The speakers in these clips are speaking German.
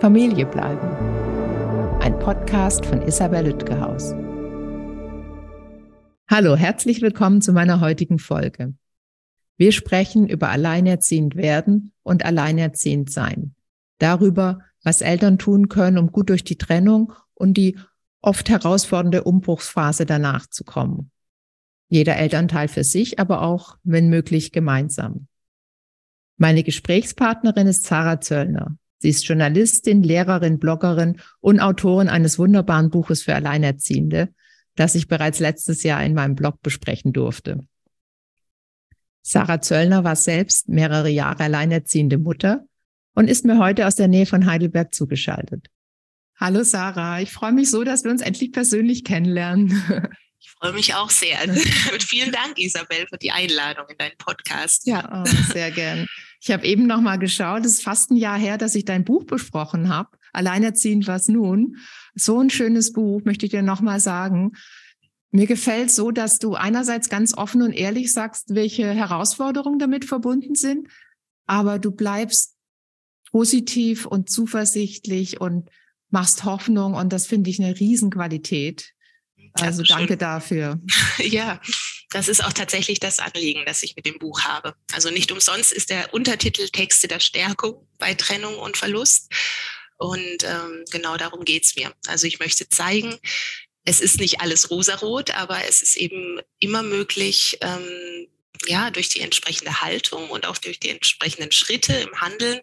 Familie bleiben. Ein Podcast von Isabel Lütgehaus. Hallo, herzlich willkommen zu meiner heutigen Folge. Wir sprechen über alleinerziehend werden und alleinerziehend sein. Darüber, was Eltern tun können, um gut durch die Trennung und die oft herausfordernde Umbruchsphase danach zu kommen. Jeder Elternteil für sich, aber auch, wenn möglich, gemeinsam. Meine Gesprächspartnerin ist Sarah Zöllner. Sie ist Journalistin, Lehrerin, Bloggerin und Autorin eines wunderbaren Buches für Alleinerziehende, das ich bereits letztes Jahr in meinem Blog besprechen durfte. Sarah Zöllner war selbst mehrere Jahre alleinerziehende Mutter und ist mir heute aus der Nähe von Heidelberg zugeschaltet. Hallo Sarah, ich freue mich so, dass wir uns endlich persönlich kennenlernen. Ich freue mich auch sehr. Und vielen Dank, Isabel, für die Einladung in deinen Podcast. Ja, oh, sehr gern. Ich habe eben noch mal geschaut, es ist fast ein Jahr her, dass ich dein Buch besprochen habe. Alleinerziehend was nun. So ein schönes Buch, möchte ich dir noch mal sagen. Mir gefällt so, dass du einerseits ganz offen und ehrlich sagst, welche Herausforderungen damit verbunden sind, aber du bleibst positiv und zuversichtlich und machst Hoffnung und das finde ich eine Riesenqualität. Also danke dafür. Ja, das ist auch tatsächlich das Anliegen, das ich mit dem Buch habe. Also nicht umsonst ist der Untertitel Texte der Stärkung bei Trennung und Verlust. Und ähm, genau darum geht's mir. Also ich möchte zeigen, es ist nicht alles rosarot, aber es ist eben immer möglich, ähm, ja, durch die entsprechende Haltung und auch durch die entsprechenden Schritte im Handeln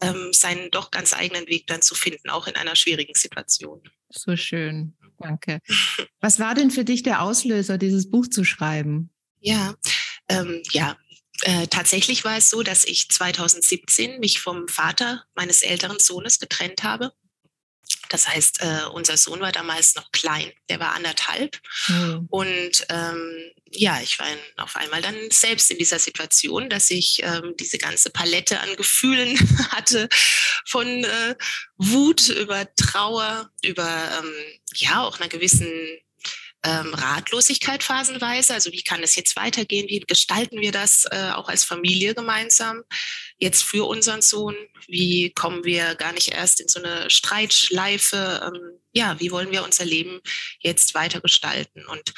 ähm, seinen doch ganz eigenen Weg dann zu finden, auch in einer schwierigen Situation. So schön. Danke. Was war denn für dich der Auslöser, dieses Buch zu schreiben? Ja, ähm, ja. Äh, tatsächlich war es so, dass ich 2017 mich vom Vater meines älteren Sohnes getrennt habe. Das heißt, äh, unser Sohn war damals noch klein, der war anderthalb. Mhm. Und ähm, ja, ich war auf einmal dann selbst in dieser Situation, dass ich ähm, diese ganze Palette an Gefühlen hatte, von äh, Wut über Trauer, über ähm, ja auch einer gewissen ähm, Ratlosigkeit phasenweise. Also wie kann es jetzt weitergehen? Wie gestalten wir das äh, auch als Familie gemeinsam jetzt für unseren Sohn? Wie kommen wir gar nicht erst in so eine Streitschleife? Ähm, ja, wie wollen wir unser Leben jetzt weiter gestalten? Und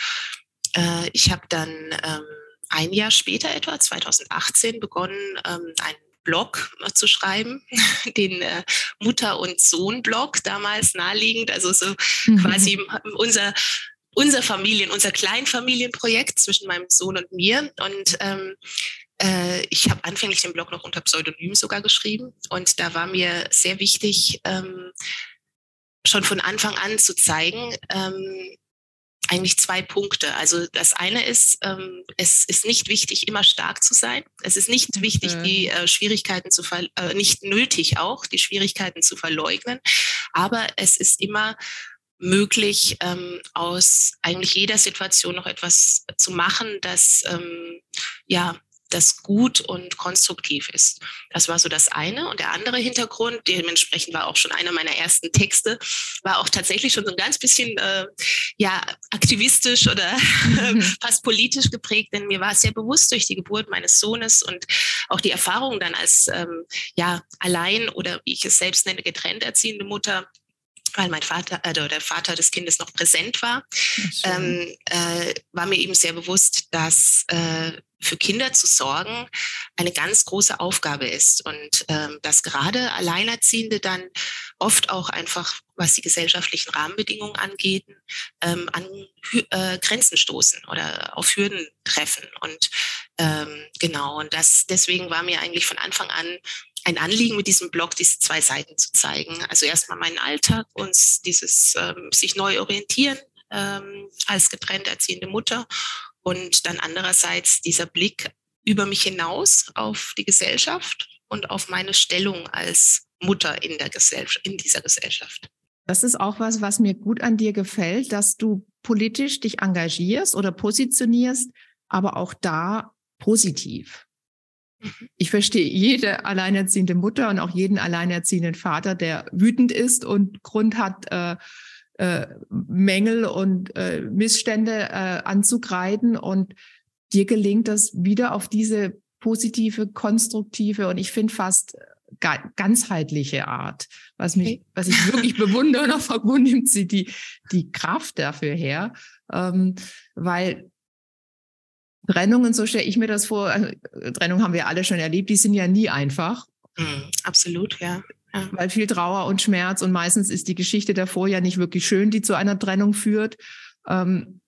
äh, ich habe dann ähm, ein Jahr später etwa, 2018, begonnen, ähm, einen Blog äh, zu schreiben, den äh, Mutter- und Sohn-Blog, damals naheliegend, also so mhm. quasi unser unser Familien, unser Kleinfamilienprojekt zwischen meinem Sohn und mir. Und ähm, äh, ich habe anfänglich den Blog noch unter Pseudonym sogar geschrieben. Und da war mir sehr wichtig, ähm, schon von Anfang an zu zeigen, ähm, eigentlich zwei Punkte. Also das eine ist, ähm, es ist nicht wichtig, immer stark zu sein. Es ist nicht wichtig, mhm. die äh, Schwierigkeiten zu ver äh, nicht nötig auch, die Schwierigkeiten zu verleugnen. Aber es ist immer möglich, ähm, aus eigentlich jeder Situation noch etwas zu machen, das ähm, ja das gut und konstruktiv ist. Das war so das eine. Und der andere Hintergrund, dementsprechend war auch schon einer meiner ersten Texte, war auch tatsächlich schon so ein ganz bisschen äh, ja, aktivistisch oder mhm. fast politisch geprägt, denn mir war es sehr bewusst durch die Geburt meines Sohnes und auch die Erfahrung dann als ähm, ja, allein oder wie ich es selbst nenne, getrennt erziehende Mutter, weil mein Vater äh, der Vater des Kindes noch präsent war, ähm, äh, war mir eben sehr bewusst, dass äh, für Kinder zu sorgen eine ganz große Aufgabe ist und ähm, dass gerade Alleinerziehende dann oft auch einfach, was die gesellschaftlichen Rahmenbedingungen angeht, ähm, an äh, Grenzen stoßen oder auf Hürden treffen. Und ähm, genau, und das deswegen war mir eigentlich von Anfang an ein Anliegen mit diesem Blog, diese zwei Seiten zu zeigen. Also erstmal meinen Alltag und dieses ähm, sich neu orientieren ähm, als getrennt erziehende Mutter und dann andererseits dieser Blick über mich hinaus auf die Gesellschaft und auf meine Stellung als Mutter in, der Gesellschaft, in dieser Gesellschaft. Das ist auch was, was mir gut an dir gefällt, dass du politisch dich engagierst oder positionierst, aber auch da positiv. Mhm. Ich verstehe jede alleinerziehende Mutter und auch jeden alleinerziehenden Vater, der wütend ist und Grund hat, äh, äh, Mängel und äh, Missstände äh, anzugreifen. Und dir gelingt das wieder auf diese positive, konstruktive und ich finde fast ganzheitliche Art. Was mich, was ich wirklich bewundere, noch wo nimmt sie die, die Kraft dafür her? Ähm, weil Trennungen, so stelle ich mir das vor, also Trennung haben wir alle schon erlebt, die sind ja nie einfach. Mm, absolut, ja. ja. Weil viel Trauer und Schmerz und meistens ist die Geschichte davor ja nicht wirklich schön, die zu einer Trennung führt. Ähm,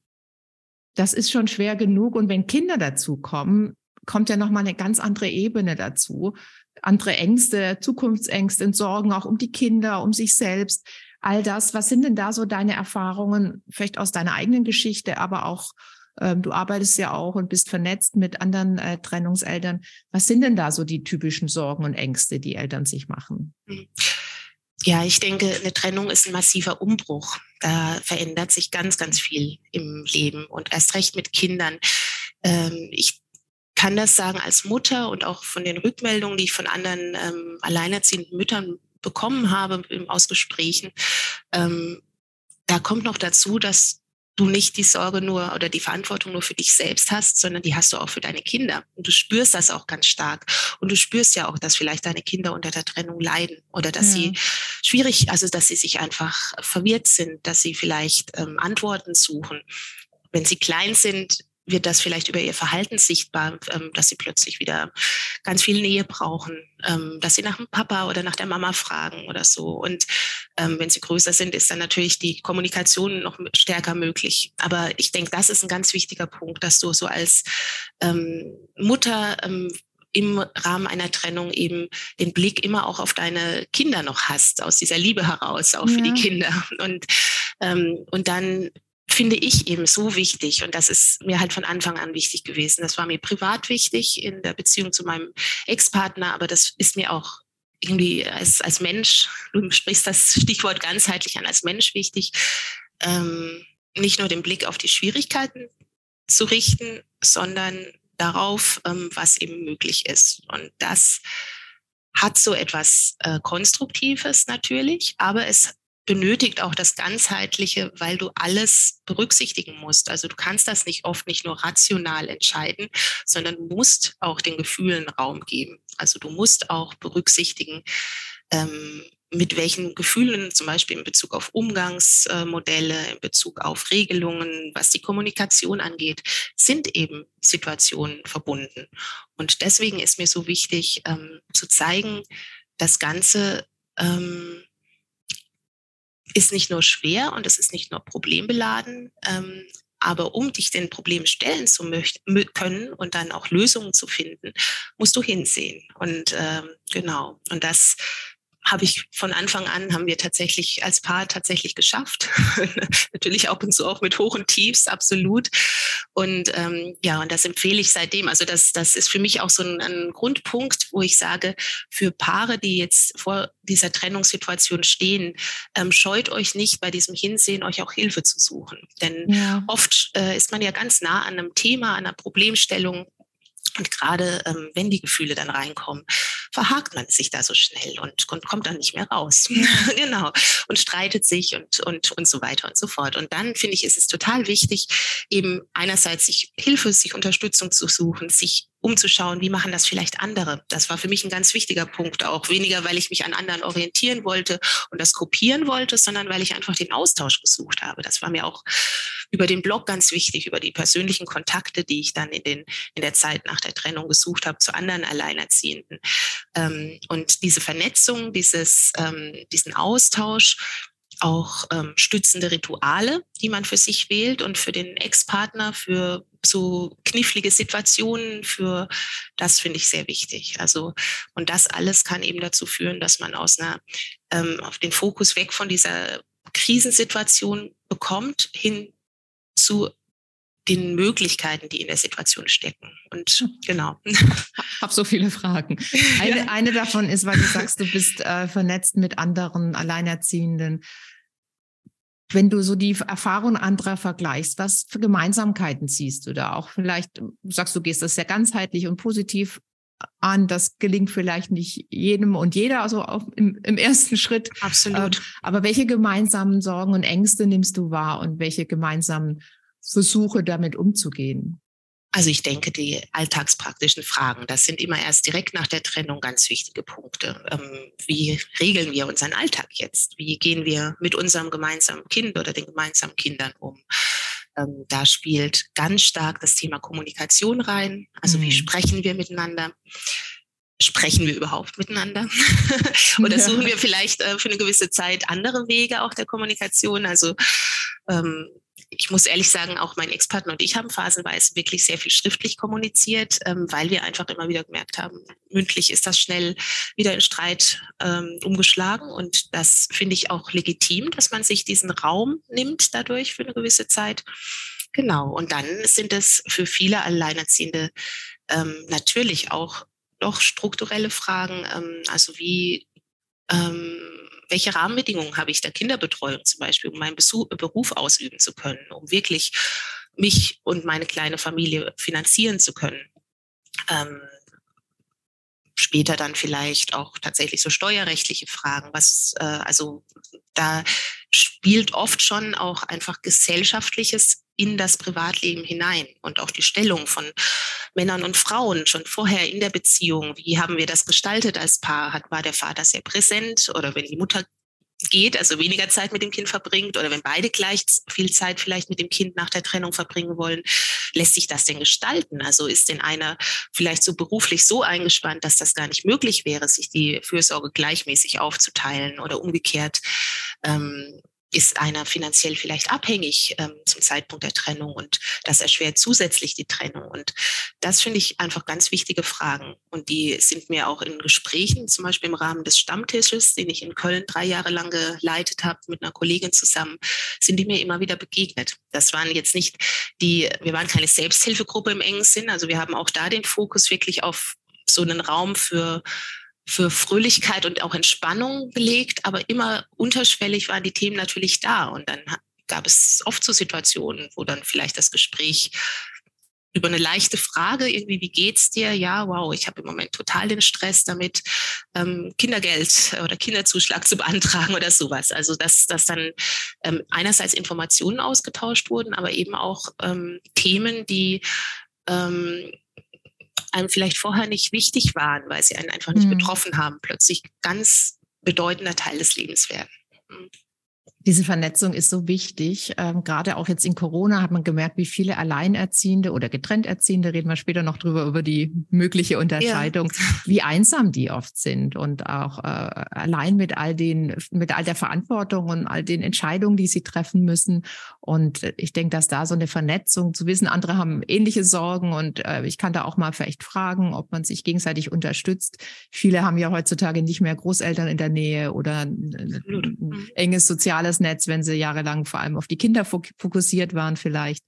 das ist schon schwer genug. Und wenn Kinder dazukommen, kommt ja nochmal eine ganz andere Ebene dazu. Andere Ängste, Zukunftsängste, Sorgen auch um die Kinder, um sich selbst. All das. Was sind denn da so deine Erfahrungen, vielleicht aus deiner eigenen Geschichte, aber auch ähm, du arbeitest ja auch und bist vernetzt mit anderen äh, Trennungseltern. Was sind denn da so die typischen Sorgen und Ängste, die Eltern sich machen? Ja, ich denke, eine Trennung ist ein massiver Umbruch. Da verändert sich ganz, ganz viel im Leben und erst recht mit Kindern. Ähm, ich kann das sagen als Mutter und auch von den Rückmeldungen, die ich von anderen ähm, alleinerziehenden Müttern bekommen habe aus Gesprächen. Ähm, da kommt noch dazu, dass du nicht die Sorge nur oder die Verantwortung nur für dich selbst hast, sondern die hast du auch für deine Kinder. Und du spürst das auch ganz stark. Und du spürst ja auch, dass vielleicht deine Kinder unter der Trennung leiden oder dass ja. sie schwierig, also dass sie sich einfach verwirrt sind, dass sie vielleicht ähm, Antworten suchen. Wenn sie klein sind, wird das vielleicht über ihr Verhalten sichtbar, ähm, dass sie plötzlich wieder ganz viel Nähe brauchen, ähm, dass sie nach dem Papa oder nach der Mama fragen oder so. Und ähm, wenn sie größer sind, ist dann natürlich die Kommunikation noch stärker möglich. Aber ich denke, das ist ein ganz wichtiger Punkt, dass du so als Mutter im Rahmen einer Trennung eben den Blick immer auch auf deine Kinder noch hast, aus dieser Liebe heraus, auch ja. für die Kinder. Und, ähm, und dann finde ich eben so wichtig und das ist mir halt von Anfang an wichtig gewesen. Das war mir privat wichtig in der Beziehung zu meinem Ex-Partner, aber das ist mir auch irgendwie als, als Mensch, du sprichst das Stichwort ganzheitlich an, als Mensch wichtig, ähm, nicht nur den Blick auf die Schwierigkeiten zu richten, sondern darauf, ähm, was eben möglich ist. Und das hat so etwas äh, Konstruktives natürlich, aber es benötigt auch das Ganzheitliche, weil du alles berücksichtigen musst. Also du kannst das nicht oft nicht nur rational entscheiden, sondern musst auch den Gefühlen Raum geben. Also du musst auch berücksichtigen, ähm, mit welchen Gefühlen, zum Beispiel in Bezug auf Umgangsmodelle, in Bezug auf Regelungen, was die Kommunikation angeht, sind eben Situationen verbunden. Und deswegen ist mir so wichtig ähm, zu zeigen, das Ganze ähm, ist nicht nur schwer und es ist nicht nur problembeladen, ähm, aber um dich den Problem stellen zu können und dann auch Lösungen zu finden, musst du hinsehen. Und ähm, genau, und das habe ich von Anfang an, haben wir tatsächlich als Paar tatsächlich geschafft. Natürlich ab und zu auch mit Hoch und Tiefs, absolut. Und ähm, ja, und das empfehle ich seitdem. Also das, das ist für mich auch so ein, ein Grundpunkt, wo ich sage, für Paare, die jetzt vor dieser Trennungssituation stehen, ähm, scheut euch nicht bei diesem Hinsehen, euch auch Hilfe zu suchen. Denn ja. oft äh, ist man ja ganz nah an einem Thema, an einer Problemstellung und gerade ähm, wenn die Gefühle dann reinkommen, verhakt man sich da so schnell und, und kommt dann nicht mehr raus. genau. Und streitet sich und, und, und so weiter und so fort. Und dann finde ich, ist es total wichtig, eben einerseits sich Hilfe, sich Unterstützung zu suchen, sich umzuschauen, wie machen das vielleicht andere. Das war für mich ein ganz wichtiger Punkt, auch weniger, weil ich mich an anderen orientieren wollte und das kopieren wollte, sondern weil ich einfach den Austausch gesucht habe. Das war mir auch über den Blog ganz wichtig, über die persönlichen Kontakte, die ich dann in, den, in der Zeit nach der Trennung gesucht habe zu anderen Alleinerziehenden. Ähm, und diese Vernetzung, dieses, ähm, diesen Austausch, auch ähm, stützende Rituale, die man für sich wählt und für den Ex-Partner, für so knifflige Situationen, für das finde ich sehr wichtig. Also, und das alles kann eben dazu führen, dass man aus einer, ähm, auf den Fokus weg von dieser Krisensituation bekommt, hin zu den Möglichkeiten, die in der Situation stecken. Und genau. Ich habe so viele Fragen. Eine, ja. eine davon ist, weil du sagst, du bist äh, vernetzt mit anderen Alleinerziehenden. Wenn du so die Erfahrungen anderer vergleichst, was für Gemeinsamkeiten siehst du da auch? Vielleicht du sagst du, gehst das sehr ganzheitlich und positiv an. Das gelingt vielleicht nicht jedem und jeder, also auch im, im ersten Schritt. Absolut. Ähm, aber welche gemeinsamen Sorgen und Ängste nimmst du wahr und welche gemeinsamen Versuche damit umzugehen? Also ich denke, die alltagspraktischen Fragen, das sind immer erst direkt nach der Trennung ganz wichtige Punkte. Ähm, wie regeln wir unseren Alltag jetzt? Wie gehen wir mit unserem gemeinsamen Kind oder den gemeinsamen Kindern um? Ähm, da spielt ganz stark das Thema Kommunikation rein. Also mhm. wie sprechen wir miteinander? Sprechen wir überhaupt miteinander? oder suchen wir vielleicht äh, für eine gewisse Zeit andere Wege auch der Kommunikation? Also ähm, ich muss ehrlich sagen, auch mein Ex-Partner und ich haben phasenweise wirklich sehr viel schriftlich kommuniziert, ähm, weil wir einfach immer wieder gemerkt haben, mündlich ist das schnell wieder in Streit ähm, umgeschlagen. Und das finde ich auch legitim, dass man sich diesen Raum nimmt dadurch für eine gewisse Zeit. Genau. Und dann sind es für viele Alleinerziehende ähm, natürlich auch doch strukturelle Fragen. Ähm, also wie ähm, welche Rahmenbedingungen habe ich der Kinderbetreuung zum Beispiel, um meinen Besuch, Beruf ausüben zu können, um wirklich mich und meine kleine Familie finanzieren zu können. Ähm, später dann vielleicht auch tatsächlich so steuerrechtliche Fragen, was äh, also da spielt oft schon auch einfach gesellschaftliches in das Privatleben hinein und auch die Stellung von Männern und Frauen schon vorher in der Beziehung. Wie haben wir das gestaltet als Paar? Hat, war der Vater sehr präsent oder wenn die Mutter geht, also weniger Zeit mit dem Kind verbringt oder wenn beide gleich viel Zeit vielleicht mit dem Kind nach der Trennung verbringen wollen, lässt sich das denn gestalten? Also ist denn einer vielleicht so beruflich so eingespannt, dass das gar nicht möglich wäre, sich die Fürsorge gleichmäßig aufzuteilen oder umgekehrt? Ähm, ist einer finanziell vielleicht abhängig ähm, zum Zeitpunkt der Trennung und das erschwert zusätzlich die Trennung. Und das finde ich einfach ganz wichtige Fragen. Und die sind mir auch in Gesprächen, zum Beispiel im Rahmen des Stammtisches, den ich in Köln drei Jahre lang geleitet habe, mit einer Kollegin zusammen, sind die mir immer wieder begegnet. Das waren jetzt nicht die, wir waren keine Selbsthilfegruppe im engen Sinn. Also wir haben auch da den Fokus wirklich auf so einen Raum für für Fröhlichkeit und auch Entspannung gelegt, aber immer unterschwellig waren die Themen natürlich da. Und dann gab es oft so Situationen, wo dann vielleicht das Gespräch über eine leichte Frage, irgendwie, wie geht's dir? Ja, wow, ich habe im Moment total den Stress damit, ähm, Kindergeld oder Kinderzuschlag zu beantragen oder sowas. Also dass, dass dann ähm, einerseits Informationen ausgetauscht wurden, aber eben auch ähm, Themen, die ähm, einem vielleicht vorher nicht wichtig waren, weil sie einen einfach nicht mhm. betroffen haben, plötzlich ganz bedeutender Teil des Lebens werden. Diese Vernetzung ist so wichtig. Ähm, gerade auch jetzt in Corona hat man gemerkt, wie viele Alleinerziehende oder Getrennterziehende, reden wir später noch drüber, über die mögliche Unterscheidung, ja. wie einsam die oft sind und auch äh, allein mit all den, mit all der Verantwortung und all den Entscheidungen, die sie treffen müssen. Und ich denke, dass da so eine Vernetzung zu wissen, andere haben ähnliche Sorgen und äh, ich kann da auch mal vielleicht fragen, ob man sich gegenseitig unterstützt. Viele haben ja heutzutage nicht mehr Großeltern in der Nähe oder ein, ein mhm. enges soziales soziales Netz, wenn sie jahrelang vor allem auf die Kinder fokussiert waren vielleicht.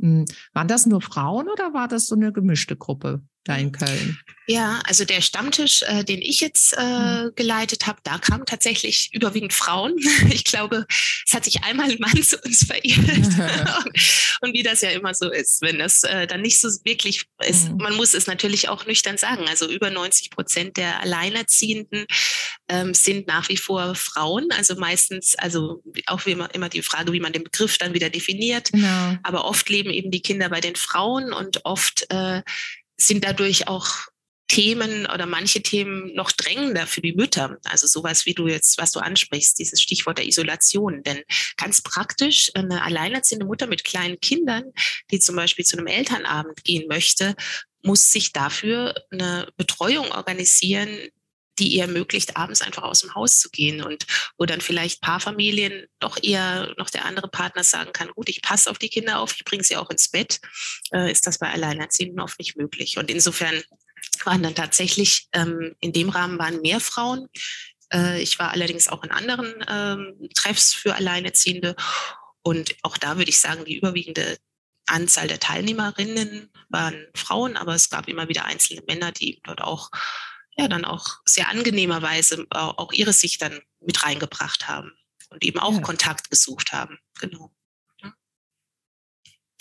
Hm, waren das nur Frauen oder war das so eine gemischte Gruppe? Da in Köln? Ja, also der Stammtisch, äh, den ich jetzt äh, mhm. geleitet habe, da kamen tatsächlich überwiegend Frauen. Ich glaube, es hat sich einmal ein Mann zu uns verirrt. und wie das ja immer so ist, wenn das äh, dann nicht so wirklich ist. Mhm. Man muss es natürlich auch nüchtern sagen. Also über 90 Prozent der Alleinerziehenden ähm, sind nach wie vor Frauen. Also meistens, also auch wie immer, immer die Frage, wie man den Begriff dann wieder definiert. Genau. Aber oft leben eben die Kinder bei den Frauen und oft äh, sind dadurch auch Themen oder manche Themen noch drängender für die Mütter. Also sowas, wie du jetzt, was du ansprichst, dieses Stichwort der Isolation. Denn ganz praktisch, eine alleinerziehende Mutter mit kleinen Kindern, die zum Beispiel zu einem Elternabend gehen möchte, muss sich dafür eine Betreuung organisieren, die ihr ermöglicht, abends einfach aus dem Haus zu gehen und wo dann vielleicht Paarfamilien doch eher noch der andere Partner sagen kann, gut, ich passe auf die Kinder auf, ich bringe sie auch ins Bett, äh, ist das bei Alleinerziehenden oft nicht möglich. Und insofern waren dann tatsächlich ähm, in dem Rahmen waren mehr Frauen. Äh, ich war allerdings auch in anderen ähm, Treffs für Alleinerziehende und auch da würde ich sagen, die überwiegende Anzahl der Teilnehmerinnen waren Frauen, aber es gab immer wieder einzelne Männer, die dort auch ja dann auch sehr angenehmerweise auch ihre Sicht dann mit reingebracht haben und eben auch ja. Kontakt gesucht haben. Genau.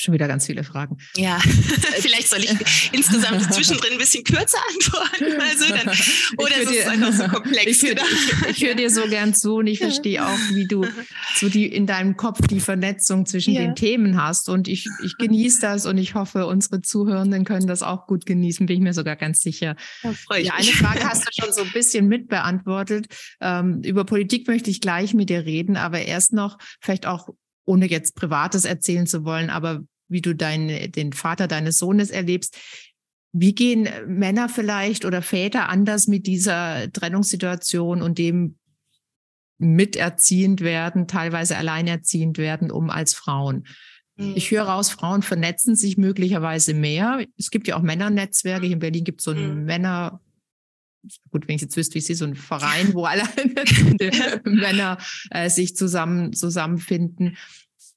Schon wieder ganz viele Fragen. Ja, vielleicht soll ich insgesamt zwischendrin ein bisschen kürzer antworten. Also dann, oder ist es einfach so komplex? Ich, ich, ich höre dir so gern zu und ich verstehe auch, wie du so die in deinem Kopf die Vernetzung zwischen ja. den Themen hast. Und ich, ich genieße das und ich hoffe, unsere Zuhörenden können das auch gut genießen, bin ich mir sogar ganz sicher. Ja, ja eine Frage hast du schon so ein bisschen mitbeantwortet. Ähm, über Politik möchte ich gleich mit dir reden, aber erst noch vielleicht auch ohne jetzt Privates erzählen zu wollen, aber wie du dein, den Vater deines Sohnes erlebst. Wie gehen Männer vielleicht oder Väter anders mit dieser Trennungssituation und dem miterziehend werden, teilweise alleinerziehend werden, um als Frauen? Ich höre raus, Frauen vernetzen sich möglicherweise mehr. Es gibt ja auch Männernetzwerke. Hier in Berlin gibt es so ein mhm. Männer, gut, wenn ich jetzt wüsste, wie sie so ein Verein, wo alle Männer äh, sich zusammen zusammenfinden.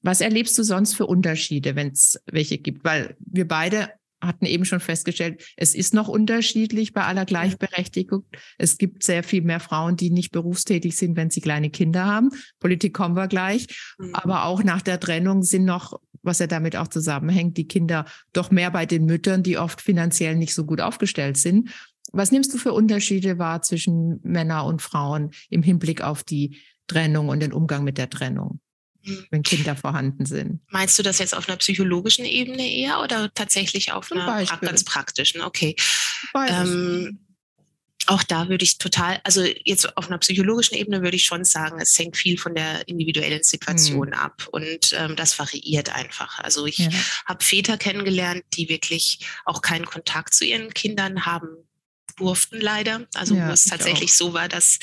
Was erlebst du sonst für Unterschiede, wenn es welche gibt? Weil wir beide hatten eben schon festgestellt, es ist noch unterschiedlich bei aller Gleichberechtigung. Es gibt sehr viel mehr Frauen, die nicht berufstätig sind, wenn sie kleine Kinder haben. Politik kommen wir gleich. Mhm. Aber auch nach der Trennung sind noch, was ja damit auch zusammenhängt, die Kinder doch mehr bei den Müttern, die oft finanziell nicht so gut aufgestellt sind. Was nimmst du für Unterschiede wahr zwischen Männern und Frauen im Hinblick auf die Trennung und den Umgang mit der Trennung? Wenn Kinder vorhanden sind. Meinst du das jetzt auf einer psychologischen Ebene eher oder tatsächlich auf Zum einer Beispiel. ganz praktischen? Okay. Ähm, auch da würde ich total, also jetzt auf einer psychologischen Ebene würde ich schon sagen, es hängt viel von der individuellen Situation mhm. ab und ähm, das variiert einfach. Also ich ja. habe Väter kennengelernt, die wirklich auch keinen Kontakt zu ihren Kindern haben durften leider. Also ja, wo es tatsächlich auch. so war, dass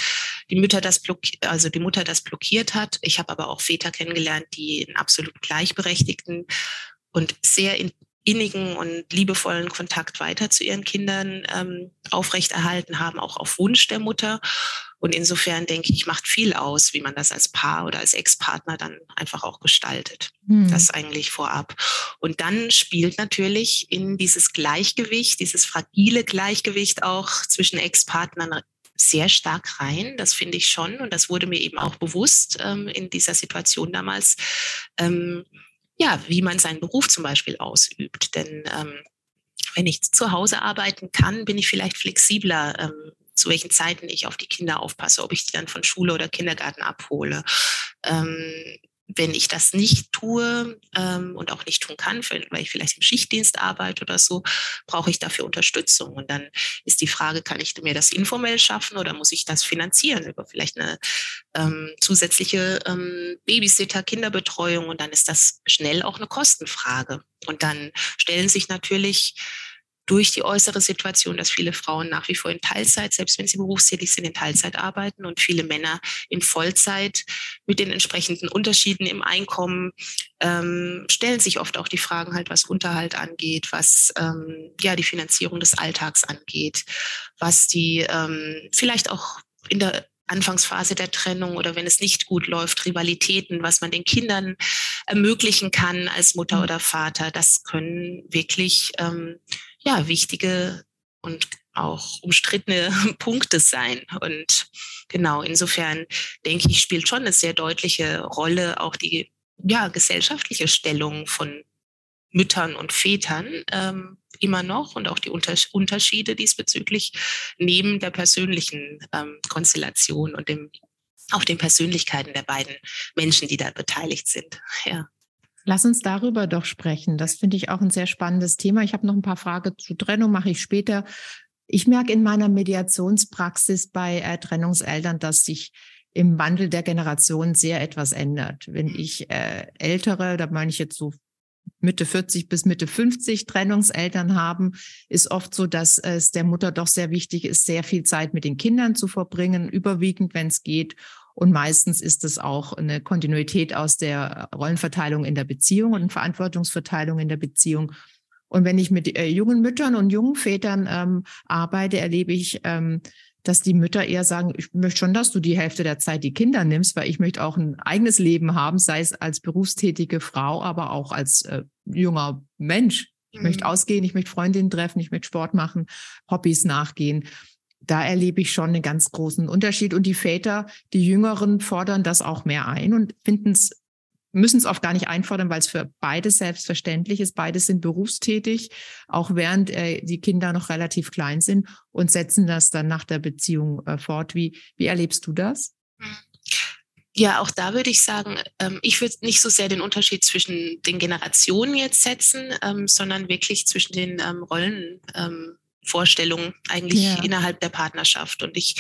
die Mütter das also die Mutter das blockiert hat. Ich habe aber auch Väter kennengelernt, die einen absolut gleichberechtigten und sehr in, innigen und liebevollen Kontakt weiter zu ihren Kindern ähm, aufrechterhalten haben, auch auf Wunsch der Mutter. Und insofern denke ich, macht viel aus, wie man das als Paar oder als Ex-Partner dann einfach auch gestaltet. Hm. Das eigentlich vorab. Und dann spielt natürlich in dieses Gleichgewicht, dieses fragile Gleichgewicht auch zwischen Ex-Partnern sehr stark rein. Das finde ich schon. Und das wurde mir eben auch bewusst ähm, in dieser Situation damals. Ähm, ja, wie man seinen Beruf zum Beispiel ausübt. Denn ähm, wenn ich zu Hause arbeiten kann, bin ich vielleicht flexibler, ähm, zu welchen Zeiten ich auf die Kinder aufpasse, ob ich die dann von Schule oder Kindergarten abhole. Ähm, wenn ich das nicht tue ähm, und auch nicht tun kann, weil ich vielleicht im Schichtdienst arbeite oder so, brauche ich dafür Unterstützung. Und dann ist die Frage, kann ich mir das informell schaffen oder muss ich das finanzieren über vielleicht eine ähm, zusätzliche ähm, Babysitter, Kinderbetreuung? Und dann ist das schnell auch eine Kostenfrage. Und dann stellen sich natürlich durch die äußere Situation, dass viele Frauen nach wie vor in Teilzeit, selbst wenn sie berufstätig sind, in Teilzeit arbeiten und viele Männer in Vollzeit mit den entsprechenden Unterschieden im Einkommen ähm, stellen sich oft auch die Fragen halt, was Unterhalt angeht, was ähm, ja die Finanzierung des Alltags angeht, was die ähm, vielleicht auch in der Anfangsphase der Trennung oder wenn es nicht gut läuft, Rivalitäten, was man den Kindern ermöglichen kann als Mutter mhm. oder Vater, das können wirklich ähm, ja, wichtige und auch umstrittene Punkte sein. Und genau, insofern denke ich, spielt schon eine sehr deutliche Rolle auch die ja, gesellschaftliche Stellung von Müttern und Vätern ähm, immer noch und auch die Unterschiede diesbezüglich neben der persönlichen ähm, Konstellation und dem, auch den Persönlichkeiten der beiden Menschen, die da beteiligt sind. Ja. Lass uns darüber doch sprechen. Das finde ich auch ein sehr spannendes Thema. Ich habe noch ein paar Fragen zu Trennung, mache ich später. Ich merke in meiner Mediationspraxis bei äh, Trennungseltern, dass sich im Wandel der Generation sehr etwas ändert. Wenn ich äh, ältere, da meine ich jetzt so Mitte 40 bis Mitte 50 Trennungseltern haben, ist oft so, dass es der Mutter doch sehr wichtig ist, sehr viel Zeit mit den Kindern zu verbringen, überwiegend, wenn es geht. Und meistens ist es auch eine Kontinuität aus der Rollenverteilung in der Beziehung und Verantwortungsverteilung in der Beziehung. Und wenn ich mit äh, jungen Müttern und jungen Vätern ähm, arbeite, erlebe ich, ähm, dass die Mütter eher sagen, ich möchte schon, dass du die Hälfte der Zeit die Kinder nimmst, weil ich möchte auch ein eigenes Leben haben, sei es als berufstätige Frau, aber auch als äh, junger Mensch. Ich mhm. möchte ausgehen, ich möchte Freundinnen treffen, ich möchte Sport machen, Hobbys nachgehen da erlebe ich schon einen ganz großen Unterschied. Und die Väter, die Jüngeren, fordern das auch mehr ein und finden es müssen es oft gar nicht einfordern, weil es für beide selbstverständlich ist. Beide sind berufstätig, auch während äh, die Kinder noch relativ klein sind und setzen das dann nach der Beziehung äh, fort. Wie, wie erlebst du das? Ja, auch da würde ich sagen, ähm, ich würde nicht so sehr den Unterschied zwischen den Generationen jetzt setzen, ähm, sondern wirklich zwischen den ähm, Rollenvorstellungen ähm, eigentlich ja. innerhalb der Partnerschaft. Und ich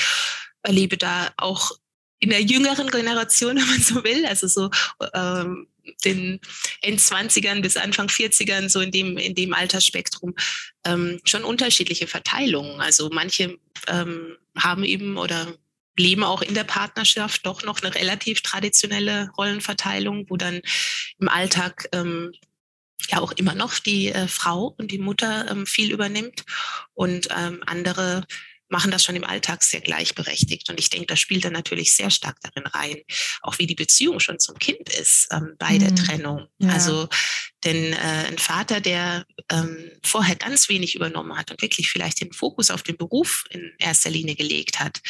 erlebe da auch in der jüngeren Generation, wenn man so will, also so ähm, den Endzwanzigern bis Anfang 40ern, so in dem, in dem Altersspektrum, ähm, schon unterschiedliche Verteilungen. Also manche ähm, haben eben oder leben auch in der Partnerschaft doch noch eine relativ traditionelle Rollenverteilung, wo dann im Alltag ähm, ja auch immer noch die äh, Frau und die Mutter ähm, viel übernimmt und ähm, andere machen das schon im Alltag sehr gleichberechtigt. Und ich denke, das spielt dann natürlich sehr stark darin rein, auch wie die Beziehung schon zum Kind ist ähm, bei mhm. der Trennung. Ja. Also, denn äh, ein Vater, der ähm, vorher ganz wenig übernommen hat und wirklich vielleicht den Fokus auf den Beruf in erster Linie gelegt hat,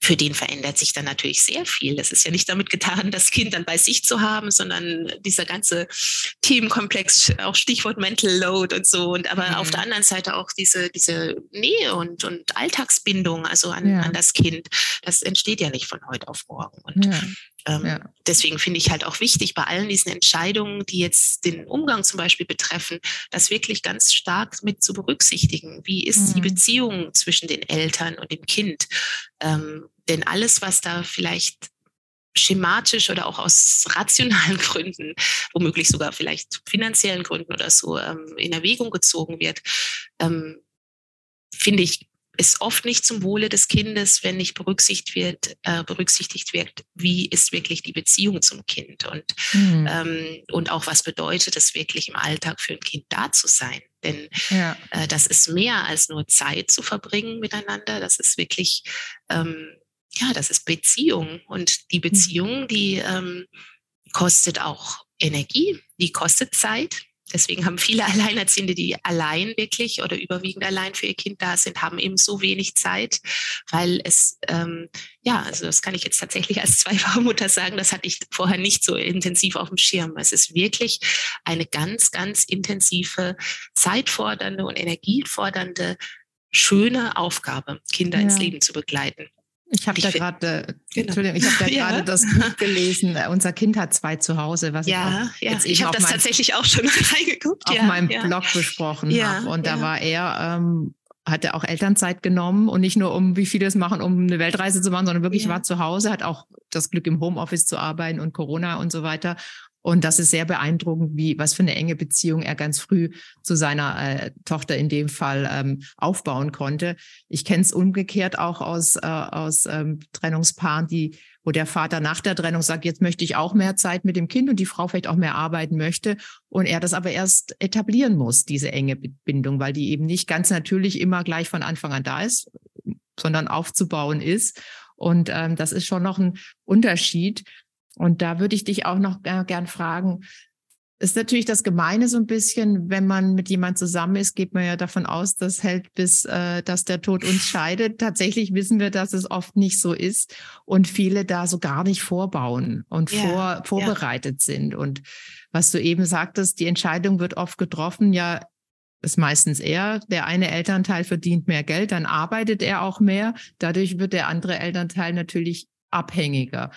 für den verändert sich dann natürlich sehr viel. Das ist ja nicht damit getan, das Kind dann bei sich zu haben, sondern dieser ganze Themenkomplex, auch Stichwort Mental Load und so. Und aber mhm. auf der anderen Seite auch diese, diese Nähe und, und Alltagsbindung, also an, ja. an das Kind, das entsteht ja nicht von heute auf morgen. Und ja. Ähm, ja. Deswegen finde ich halt auch wichtig, bei allen diesen Entscheidungen, die jetzt den Umgang zum Beispiel betreffen, das wirklich ganz stark mit zu berücksichtigen. Wie ist mhm. die Beziehung zwischen den Eltern und dem Kind? Ähm, denn alles, was da vielleicht schematisch oder auch aus rationalen Gründen, womöglich sogar vielleicht finanziellen Gründen oder so ähm, in Erwägung gezogen wird, ähm, finde ich, ist oft nicht zum Wohle des Kindes, wenn nicht berücksichtigt wird, äh, berücksichtigt wird, wie ist wirklich die Beziehung zum Kind und, mhm. ähm, und auch was bedeutet es wirklich im Alltag für ein Kind da zu sein. Denn ja. äh, das ist mehr als nur Zeit zu verbringen miteinander. Das ist wirklich, ähm, ja, das ist Beziehung. Und die mhm. Beziehung, die ähm, kostet auch Energie, die kostet Zeit. Deswegen haben viele Alleinerziehende, die allein wirklich oder überwiegend allein für ihr Kind da sind, haben eben so wenig Zeit, weil es, ähm, ja, also das kann ich jetzt tatsächlich als zweifache Mutter sagen, das hatte ich vorher nicht so intensiv auf dem Schirm. Es ist wirklich eine ganz, ganz intensive, zeitfordernde und energiefordernde, schöne Aufgabe, Kinder ja. ins Leben zu begleiten. Ich habe da gerade, genau. Entschuldigung, ich habe da ja. gerade das Buch gelesen. Äh, unser Kind hat zwei zu Hause, was ja, ich, ja. ich habe das tatsächlich auch schon reingeguckt, auf ja, meinem ja. Blog besprochen habe. Und da war er, ähm, hatte auch Elternzeit genommen und nicht nur um, wie viele es machen, um eine Weltreise zu machen, sondern wirklich war zu Hause, hat auch das Glück im Homeoffice zu arbeiten und Corona und so weiter und das ist sehr beeindruckend, wie was für eine enge Beziehung er ganz früh zu seiner äh, Tochter in dem Fall ähm, aufbauen konnte. Ich kenne es umgekehrt auch aus, äh, aus ähm, Trennungspaaren, die, wo der Vater nach der Trennung sagt, jetzt möchte ich auch mehr Zeit mit dem Kind und die Frau vielleicht auch mehr arbeiten möchte. Und er das aber erst etablieren muss, diese enge Bindung, weil die eben nicht ganz natürlich immer gleich von Anfang an da ist, sondern aufzubauen ist. Und ähm, das ist schon noch ein Unterschied. Und da würde ich dich auch noch gern fragen, ist natürlich das Gemeine so ein bisschen, wenn man mit jemand zusammen ist, geht man ja davon aus, das hält bis, äh, dass der Tod uns scheidet. Tatsächlich wissen wir, dass es oft nicht so ist und viele da so gar nicht vorbauen und ja, vor, vorbereitet ja. sind. Und was du eben sagtest, die Entscheidung wird oft getroffen, ja, ist meistens er, der eine Elternteil verdient mehr Geld, dann arbeitet er auch mehr. Dadurch wird der andere Elternteil natürlich abhängiger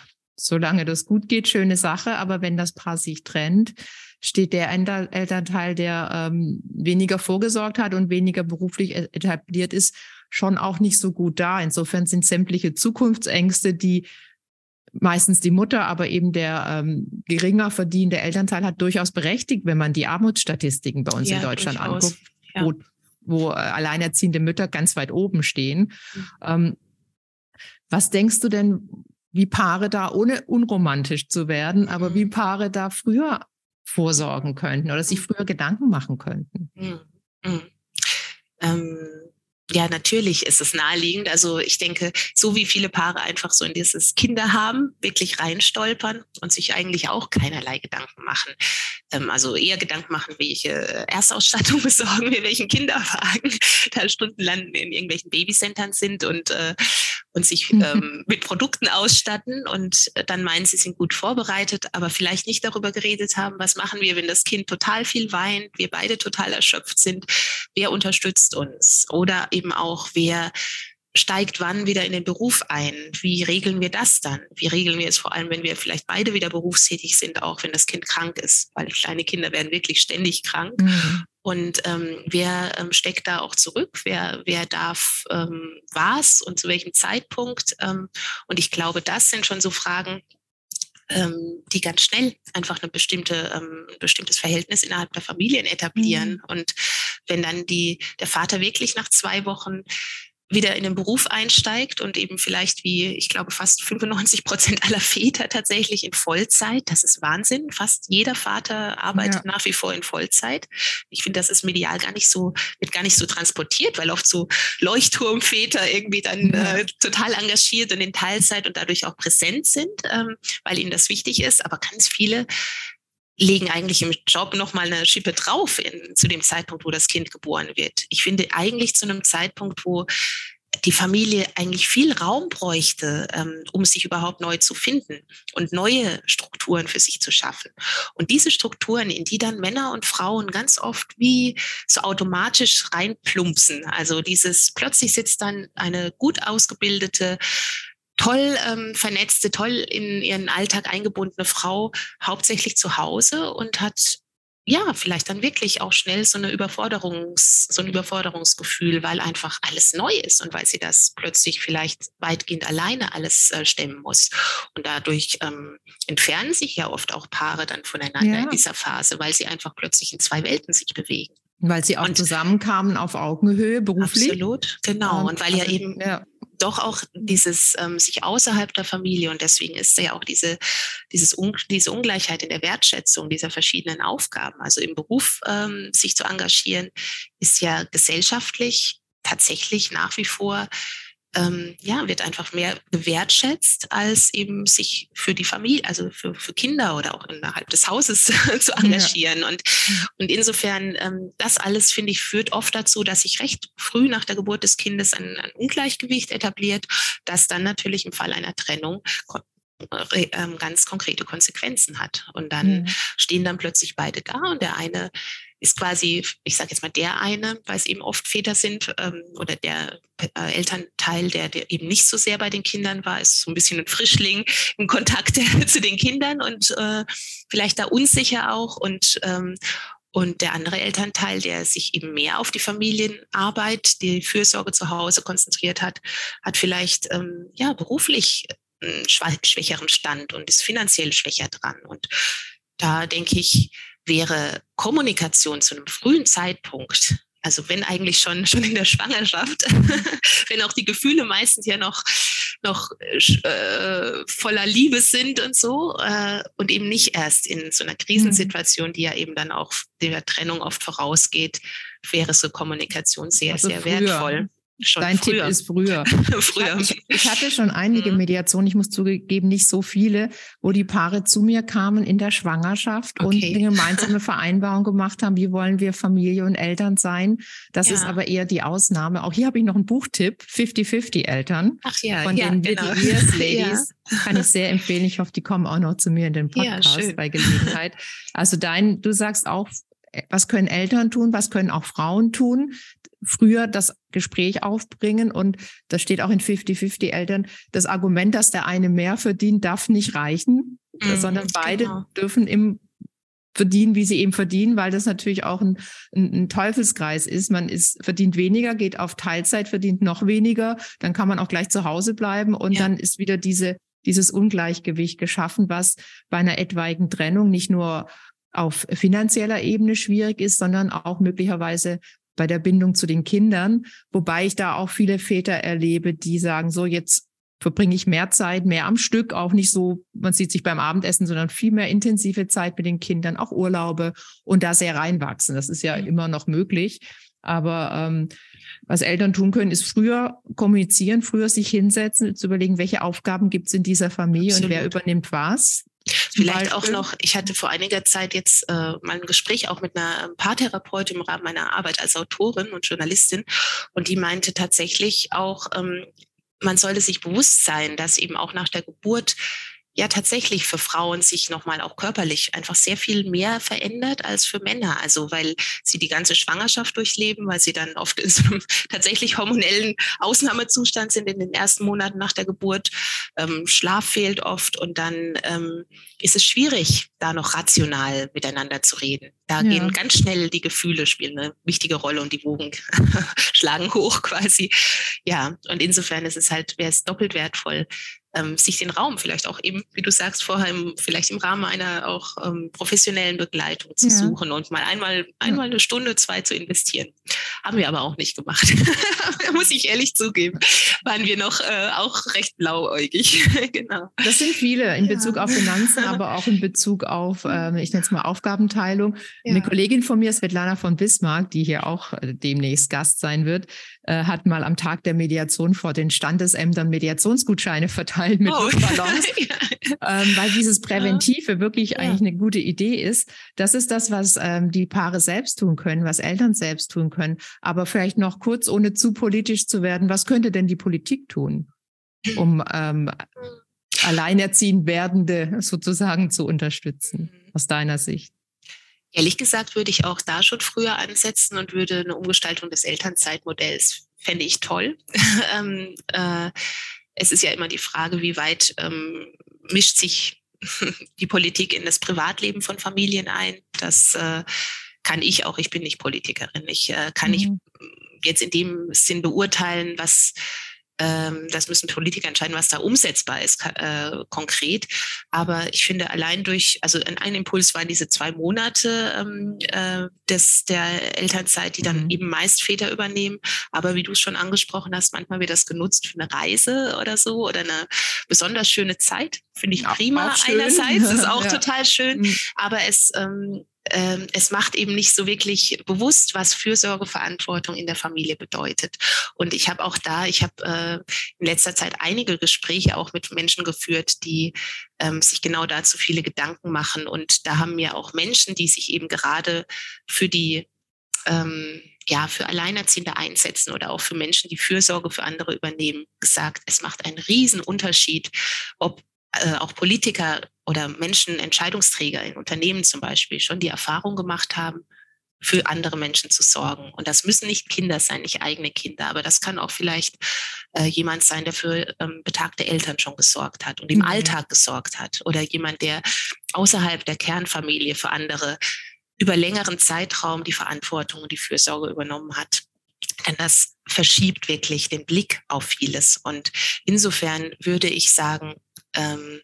solange das gut geht, schöne Sache. Aber wenn das Paar sich trennt, steht der Elternteil, der ähm, weniger vorgesorgt hat und weniger beruflich e-, etabliert ist, schon auch nicht so gut da. Insofern sind sämtliche Zukunftsängste, die meistens die Mutter, aber eben der ähm, geringer verdienende Elternteil hat durchaus berechtigt, wenn man die Armutsstatistiken bei uns ja, in Deutschland durchaus. anguckt, ja. wo, wo äh, alleinerziehende Mütter ganz weit oben stehen. Mhm. Ähm, was denkst du denn, wie Paare da, ohne unromantisch zu werden, aber wie mhm. Paare da früher vorsorgen könnten oder sich mhm. früher Gedanken machen könnten. Mhm. Ähm, ja, natürlich ist es naheliegend. Also ich denke, so wie viele Paare einfach so in dieses Kinder haben, wirklich reinstolpern und sich eigentlich auch keinerlei Gedanken machen. Ähm, also eher Gedanken machen, welche Erstausstattung besorgen wir, welchen Kinderwagen da stundenlang in irgendwelchen Babycentern sind und, äh, und sich mhm. ähm, mit Produkten ausstatten und dann meinen, sie sind gut vorbereitet, aber vielleicht nicht darüber geredet haben, was machen wir, wenn das Kind total viel weint, wir beide total erschöpft sind, wer unterstützt uns oder eben auch, wer steigt wann wieder in den Beruf ein? Wie regeln wir das dann? Wie regeln wir es vor allem, wenn wir vielleicht beide wieder berufstätig sind, auch wenn das Kind krank ist? Weil kleine Kinder werden wirklich ständig krank. Mhm. Und ähm, wer ähm, steckt da auch zurück? Wer, wer darf ähm, was und zu welchem Zeitpunkt? Ähm, und ich glaube, das sind schon so Fragen, ähm, die ganz schnell einfach eine bestimmte, ähm, ein bestimmtes Verhältnis innerhalb der Familien etablieren. Mhm. Und wenn dann die, der Vater wirklich nach zwei Wochen wieder in den Beruf einsteigt und eben vielleicht wie, ich glaube, fast 95 Prozent aller Väter tatsächlich in Vollzeit. Das ist Wahnsinn. Fast jeder Vater arbeitet ja. nach wie vor in Vollzeit. Ich finde, das ist medial gar nicht so, wird gar nicht so transportiert, weil oft so Leuchtturmväter irgendwie dann ja. äh, total engagiert und in Teilzeit und dadurch auch präsent sind, ähm, weil ihnen das wichtig ist. Aber ganz viele legen eigentlich im Job nochmal eine Schippe drauf in, zu dem Zeitpunkt, wo das Kind geboren wird. Ich finde eigentlich zu einem Zeitpunkt, wo die Familie eigentlich viel Raum bräuchte, ähm, um sich überhaupt neu zu finden und neue Strukturen für sich zu schaffen. Und diese Strukturen, in die dann Männer und Frauen ganz oft wie so automatisch reinplumpsen. Also dieses, plötzlich sitzt dann eine gut ausgebildete toll ähm, vernetzte, toll in ihren Alltag eingebundene Frau hauptsächlich zu Hause und hat ja, vielleicht dann wirklich auch schnell so eine Überforderungs, so ein Überforderungsgefühl, weil einfach alles neu ist und weil sie das plötzlich vielleicht weitgehend alleine alles äh, stemmen muss. Und dadurch ähm, entfernen sich ja oft auch Paare dann voneinander ja. in dieser Phase, weil sie einfach plötzlich in zwei Welten sich bewegen. Weil sie auch und, zusammenkamen auf Augenhöhe beruflich. Absolut, genau. Und, und weil ja also, eben ja doch auch dieses ähm, sich außerhalb der Familie und deswegen ist ja auch diese, dieses Un diese Ungleichheit in der Wertschätzung dieser verschiedenen Aufgaben, also im Beruf ähm, sich zu engagieren, ist ja gesellschaftlich tatsächlich nach wie vor ähm, ja, wird einfach mehr gewertschätzt, als eben sich für die Familie, also für, für Kinder oder auch innerhalb des Hauses zu engagieren. Ja. Und, und insofern, ähm, das alles, finde ich, führt oft dazu, dass sich recht früh nach der Geburt des Kindes ein, ein Ungleichgewicht etabliert, das dann natürlich im Fall einer Trennung ähm, ganz konkrete Konsequenzen hat. Und dann mhm. stehen dann plötzlich beide da und der eine ist quasi, ich sage jetzt mal der eine, weil es eben oft Väter sind ähm, oder der äh, Elternteil, der, der eben nicht so sehr bei den Kindern war, ist so ein bisschen ein Frischling im Kontakt zu den Kindern und äh, vielleicht da unsicher auch und ähm, und der andere Elternteil, der sich eben mehr auf die Familienarbeit, die Fürsorge zu Hause konzentriert hat, hat vielleicht ähm, ja beruflich einen schwächeren Stand und ist finanziell schwächer dran. Und da denke ich, wäre Kommunikation zu einem frühen Zeitpunkt, also wenn eigentlich schon, schon in der Schwangerschaft, wenn auch die Gefühle meistens ja noch, noch äh, voller Liebe sind und so äh, und eben nicht erst in so einer Krisensituation, die ja eben dann auch der Trennung oft vorausgeht, wäre so Kommunikation sehr, also sehr früher. wertvoll. Schon Dein früher. Tipp ist früher. früher. Ich, ich, hatte schon einige mhm. Mediationen, ich muss zugeben, nicht so viele, wo die Paare zu mir kamen in der Schwangerschaft okay. und eine gemeinsame Vereinbarung gemacht haben, wie wollen wir Familie und Eltern sein. Das ja. ist aber eher die Ausnahme. Auch hier habe ich noch einen Buchtipp, 50-50 Eltern. Ach ja, von ja, den genau. Ladies. Ja. Kann ich sehr empfehlen. Ich hoffe, die kommen auch noch zu mir in den Podcast ja, bei Gelegenheit. Also dein, du sagst auch, was können Eltern tun, was können auch Frauen tun früher das Gespräch aufbringen. Und das steht auch in 50-50 Eltern. Das Argument, dass der eine mehr verdient, darf nicht reichen, mhm, sondern beide genau. dürfen im verdienen, wie sie eben verdienen, weil das natürlich auch ein, ein, ein, Teufelskreis ist. Man ist, verdient weniger, geht auf Teilzeit, verdient noch weniger, dann kann man auch gleich zu Hause bleiben und ja. dann ist wieder diese, dieses Ungleichgewicht geschaffen, was bei einer etwaigen Trennung nicht nur auf finanzieller Ebene schwierig ist, sondern auch möglicherweise bei der Bindung zu den Kindern, wobei ich da auch viele Väter erlebe, die sagen, so jetzt verbringe ich mehr Zeit, mehr am Stück, auch nicht so, man sieht sich beim Abendessen, sondern viel mehr intensive Zeit mit den Kindern, auch Urlaube und da sehr reinwachsen. Das ist ja mhm. immer noch möglich. Aber ähm, was Eltern tun können, ist früher kommunizieren, früher sich hinsetzen, zu überlegen, welche Aufgaben gibt es in dieser Familie Absolut. und wer übernimmt was. Vielleicht auch noch, ich hatte vor einiger Zeit jetzt äh, mal ein Gespräch auch mit einer Paartherapeutin im Rahmen meiner Arbeit als Autorin und Journalistin. Und die meinte tatsächlich auch, ähm, man sollte sich bewusst sein, dass eben auch nach der Geburt ja tatsächlich für Frauen sich nochmal auch körperlich einfach sehr viel mehr verändert als für Männer. Also weil sie die ganze Schwangerschaft durchleben, weil sie dann oft in so einem tatsächlich hormonellen Ausnahmezustand sind in den ersten Monaten nach der Geburt. Ähm, Schlaf fehlt oft und dann ähm, ist es schwierig, da noch rational miteinander zu reden. Da ja. gehen ganz schnell die Gefühle spielen eine wichtige Rolle und die Wogen schlagen hoch quasi. Ja, und insofern ist es halt, wäre es doppelt wertvoll, ähm, sich den Raum vielleicht auch eben, wie du sagst, vorher im, vielleicht im Rahmen einer auch ähm, professionellen Begleitung zu ja. suchen und mal einmal, einmal eine Stunde, zwei zu investieren. Haben wir aber auch nicht gemacht. Muss ich ehrlich zugeben. Waren wir noch äh, auch recht blauäugig. genau. Das sind viele in Bezug ja. auf Finanzen, aber auch in Bezug auf, ähm, ich nenne es mal Aufgabenteilung. Ja. Eine Kollegin von mir, Svetlana von Bismarck, die hier auch äh, demnächst Gast sein wird, äh, hat mal am Tag der Mediation vor den Standesämtern Mediationsgutscheine verteilt mit oh. Luftballons, ähm, weil dieses Präventive wirklich ja. eigentlich eine gute Idee ist. Das ist das, was ähm, die Paare selbst tun können, was Eltern selbst tun können. Aber vielleicht noch kurz, ohne zu politisch zu werden, was könnte denn die Politik tun, um ähm, alleinerziehend werdende sozusagen zu unterstützen, mhm. aus deiner Sicht? Ehrlich gesagt würde ich auch da schon früher ansetzen und würde eine Umgestaltung des Elternzeitmodells fände ich toll. ähm, äh, es ist ja immer die Frage, wie weit ähm, mischt sich die Politik in das Privatleben von Familien ein. Das äh, kann ich auch. Ich bin nicht Politikerin. Ich äh, kann mhm. nicht jetzt in dem Sinn beurteilen, was das müssen Politiker entscheiden, was da umsetzbar ist äh, konkret. Aber ich finde allein durch, also ein Impuls waren diese zwei Monate ähm, äh, des, der Elternzeit, die dann mhm. eben meist Väter übernehmen. Aber wie du es schon angesprochen hast, manchmal wird das genutzt für eine Reise oder so oder eine besonders schöne Zeit. Finde ich prima einerseits, ist auch ja. total schön. Mhm. Aber es ähm, ähm, es macht eben nicht so wirklich bewusst, was Fürsorgeverantwortung in der Familie bedeutet. Und ich habe auch da, ich habe äh, in letzter Zeit einige Gespräche auch mit Menschen geführt, die ähm, sich genau dazu viele Gedanken machen. Und da haben mir auch Menschen, die sich eben gerade für die ähm, ja, für Alleinerziehende einsetzen oder auch für Menschen, die Fürsorge für andere übernehmen, gesagt, es macht einen riesen Unterschied, ob äh, auch Politiker oder Menschen, Entscheidungsträger in Unternehmen zum Beispiel schon die Erfahrung gemacht haben, für andere Menschen zu sorgen. Und das müssen nicht Kinder sein, nicht eigene Kinder, aber das kann auch vielleicht äh, jemand sein, der für ähm, betagte Eltern schon gesorgt hat und im mhm. Alltag gesorgt hat oder jemand, der außerhalb der Kernfamilie für andere über längeren Zeitraum die Verantwortung und die Fürsorge übernommen hat. Denn das verschiebt wirklich den Blick auf vieles. Und insofern würde ich sagen, ähm,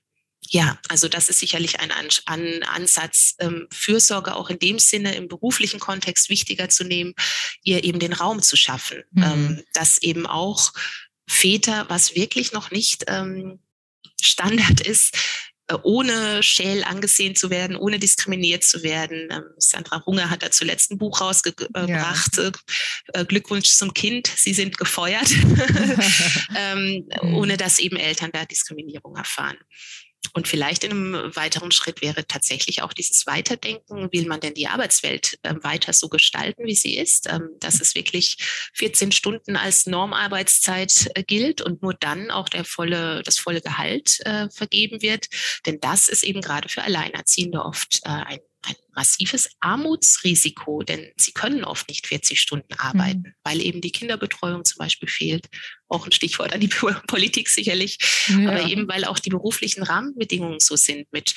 ja, also das ist sicherlich ein An An Ansatz, ähm, Fürsorge auch in dem Sinne im beruflichen Kontext wichtiger zu nehmen, ihr eben den Raum zu schaffen, mhm. ähm, dass eben auch Väter, was wirklich noch nicht ähm, Standard ist, ohne Schäl angesehen zu werden, ohne diskriminiert zu werden. Ähm, Sandra Runge hat da zuletzt ein Buch rausgebracht, ja. Äh, Glückwunsch zum Kind, Sie sind gefeuert, ähm, mhm. ohne dass eben Eltern da Diskriminierung erfahren. Und vielleicht in einem weiteren Schritt wäre tatsächlich auch dieses Weiterdenken, will man denn die Arbeitswelt äh, weiter so gestalten, wie sie ist, ähm, dass es wirklich 14 Stunden als Normarbeitszeit äh, gilt und nur dann auch der volle, das volle Gehalt äh, vergeben wird. Denn das ist eben gerade für Alleinerziehende oft äh, ein ein massives Armutsrisiko, denn sie können oft nicht 40 Stunden arbeiten, mhm. weil eben die Kinderbetreuung zum Beispiel fehlt. Auch ein Stichwort an die Politik sicherlich, ja. aber eben weil auch die beruflichen Rahmenbedingungen so sind mit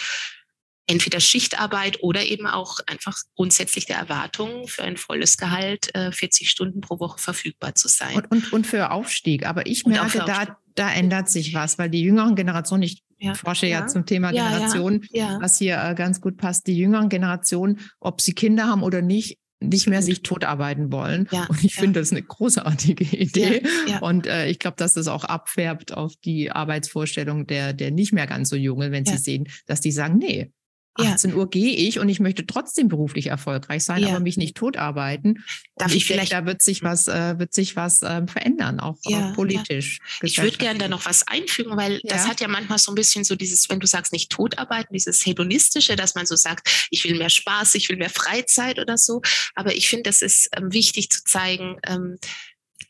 entweder Schichtarbeit oder eben auch einfach grundsätzlich der Erwartung, für ein volles Gehalt äh, 40 Stunden pro Woche verfügbar zu sein. Und, und, und für Aufstieg. Aber ich merke, da, da ändert sich was, weil die jüngeren Generationen, ich ja, forsche ja, ja, zum Thema ja, Generation, was hier äh, ganz gut passt, die jüngeren Generationen, ob sie Kinder haben oder nicht, nicht mehr sich totarbeiten wollen. Ja, und ich ja. finde das eine großartige Idee. Ja, und äh, ich glaube, dass das auch abfärbt auf die Arbeitsvorstellung der, der nicht mehr ganz so Jungen, wenn sie sehen, dass die sagen, nee, 18 ja. Uhr gehe ich und ich möchte trotzdem beruflich erfolgreich sein, ja. aber mich nicht totarbeiten. Darf ich, ich vielleicht, denke, da wird sich was, äh, wird sich was äh, verändern, auch, ja, auch politisch. Ich würde gerne da noch was einfügen, weil das hat ja manchmal so ein bisschen so dieses, wenn du sagst, nicht totarbeiten, dieses hedonistische, dass man so sagt, ich will mehr Spaß, ich will mehr Freizeit oder so. Aber ich finde, das ist ähm, wichtig zu zeigen, ähm,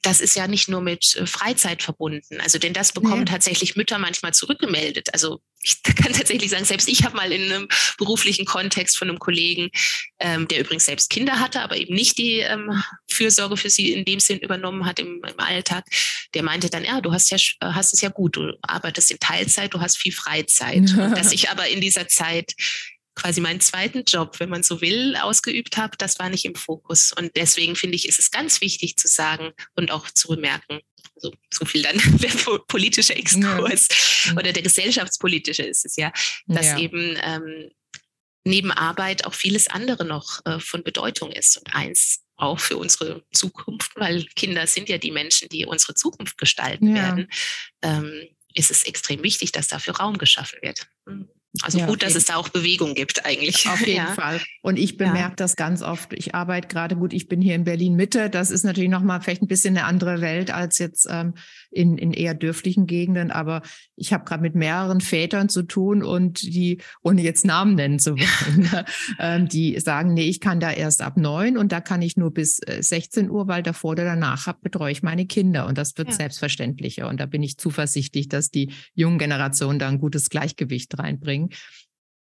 das ist ja nicht nur mit äh, Freizeit verbunden. Also denn das bekommen ja. tatsächlich Mütter manchmal zurückgemeldet. Also ich kann tatsächlich sagen, selbst ich habe mal in einem beruflichen Kontext von einem Kollegen, ähm, der übrigens selbst Kinder hatte, aber eben nicht die ähm, Fürsorge für sie in dem Sinn übernommen hat im, im Alltag, der meinte dann, ja, du hast ja hast es ja gut, du arbeitest in Teilzeit, du hast viel Freizeit. dass ich aber in dieser Zeit quasi meinen zweiten Job, wenn man so will, ausgeübt habe, das war nicht im Fokus. Und deswegen finde ich, ist es ganz wichtig zu sagen und auch zu bemerken, also so viel dann der politische Exkurs ja. oder der gesellschaftspolitische ist es ja, dass ja. eben ähm, neben Arbeit auch vieles andere noch äh, von Bedeutung ist. Und eins auch für unsere Zukunft, weil Kinder sind ja die Menschen, die unsere Zukunft gestalten ja. werden, ähm, ist es extrem wichtig, dass dafür Raum geschaffen wird. Mhm. Also ja, gut, dass es da auch Bewegung gibt eigentlich. Auf jeden ja. Fall. Und ich bemerke ja. das ganz oft. Ich arbeite gerade gut, ich bin hier in Berlin Mitte. Das ist natürlich nochmal vielleicht ein bisschen eine andere Welt als jetzt ähm, in, in eher dürflichen Gegenden. Aber ich habe gerade mit mehreren Vätern zu tun und die, ohne jetzt Namen nennen zu wollen, ne, ähm, die sagen, nee, ich kann da erst ab neun und da kann ich nur bis 16 äh, Uhr, weil davor oder danach hab, betreue ich meine Kinder. Und das wird selbstverständlicher. Und da bin ich zuversichtlich, dass die jungen Generationen da ein gutes Gleichgewicht reinbringen.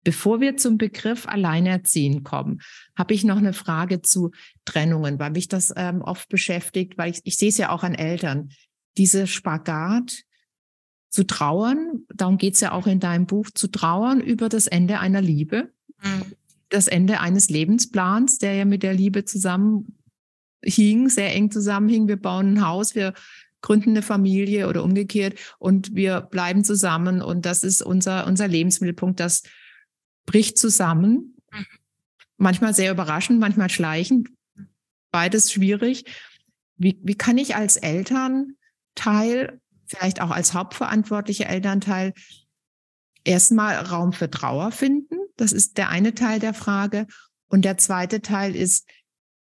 Bevor wir zum Begriff Alleinerziehen kommen, habe ich noch eine Frage zu Trennungen, weil mich das ähm, oft beschäftigt, weil ich, ich sehe es ja auch an Eltern diese Spagat zu trauern, darum geht es ja auch in deinem Buch, zu trauern über das Ende einer Liebe, mhm. das Ende eines Lebensplans, der ja mit der Liebe zusammenhing, sehr eng zusammenhing. Wir bauen ein Haus, wir gründen eine Familie oder umgekehrt und wir bleiben zusammen und das ist unser, unser Lebensmittelpunkt, das bricht zusammen. Mhm. Manchmal sehr überraschend, manchmal schleichend, beides schwierig. Wie, wie kann ich als Eltern Teil, vielleicht auch als hauptverantwortlicher Elternteil, erstmal Raum für Trauer finden. Das ist der eine Teil der Frage. Und der zweite Teil ist,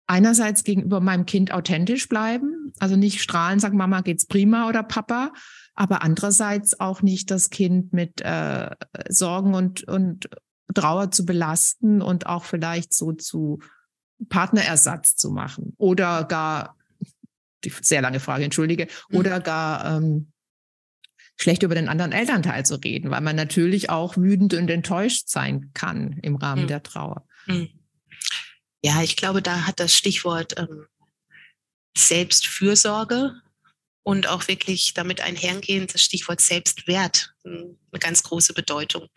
einerseits gegenüber meinem Kind authentisch bleiben, also nicht strahlen, sagen Mama geht's prima oder Papa, aber andererseits auch nicht das Kind mit äh, Sorgen und, und Trauer zu belasten und auch vielleicht so zu Partnerersatz zu machen oder gar die sehr lange Frage, entschuldige, mhm. oder gar ähm, schlecht über den anderen Elternteil zu reden, weil man natürlich auch wütend und enttäuscht sein kann im Rahmen mhm. der Trauer. Mhm. Ja, ich glaube, da hat das Stichwort ähm, Selbstfürsorge und auch wirklich damit einhergehend das Stichwort Selbstwert hm, eine ganz große Bedeutung.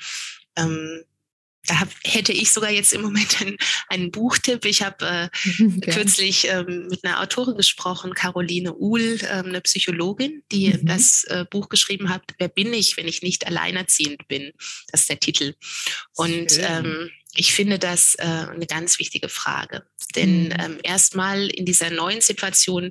Ähm, da hab, hätte ich sogar jetzt im Moment einen, einen Buchtipp. Ich habe äh, okay. kürzlich ähm, mit einer Autorin gesprochen, Caroline Uhl, ähm, eine Psychologin, die mhm. das äh, Buch geschrieben hat, Wer bin ich, wenn ich nicht alleinerziehend bin? Das ist der Titel. Und ähm, ich finde das äh, eine ganz wichtige Frage. Denn mhm. ähm, erstmal in dieser neuen Situation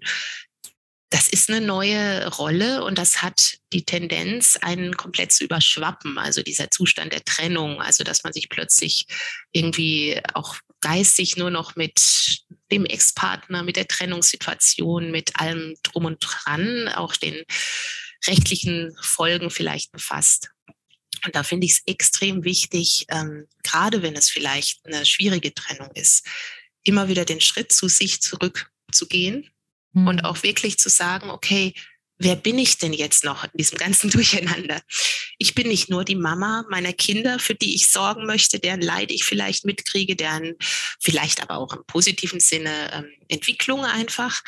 das ist eine neue Rolle und das hat die Tendenz, einen komplett zu überschwappen. Also dieser Zustand der Trennung, also dass man sich plötzlich irgendwie auch geistig nur noch mit dem Ex-Partner, mit der Trennungssituation, mit allem drum und dran, auch den rechtlichen Folgen vielleicht befasst. Und da finde ich es extrem wichtig, ähm, gerade wenn es vielleicht eine schwierige Trennung ist, immer wieder den Schritt zu sich zurückzugehen Mhm. Und auch wirklich zu sagen, okay, wer bin ich denn jetzt noch in diesem ganzen Durcheinander? Ich bin nicht nur die Mama meiner Kinder, für die ich sorgen möchte, deren Leid ich vielleicht mitkriege, deren vielleicht aber auch im positiven Sinne ähm, Entwicklung einfach.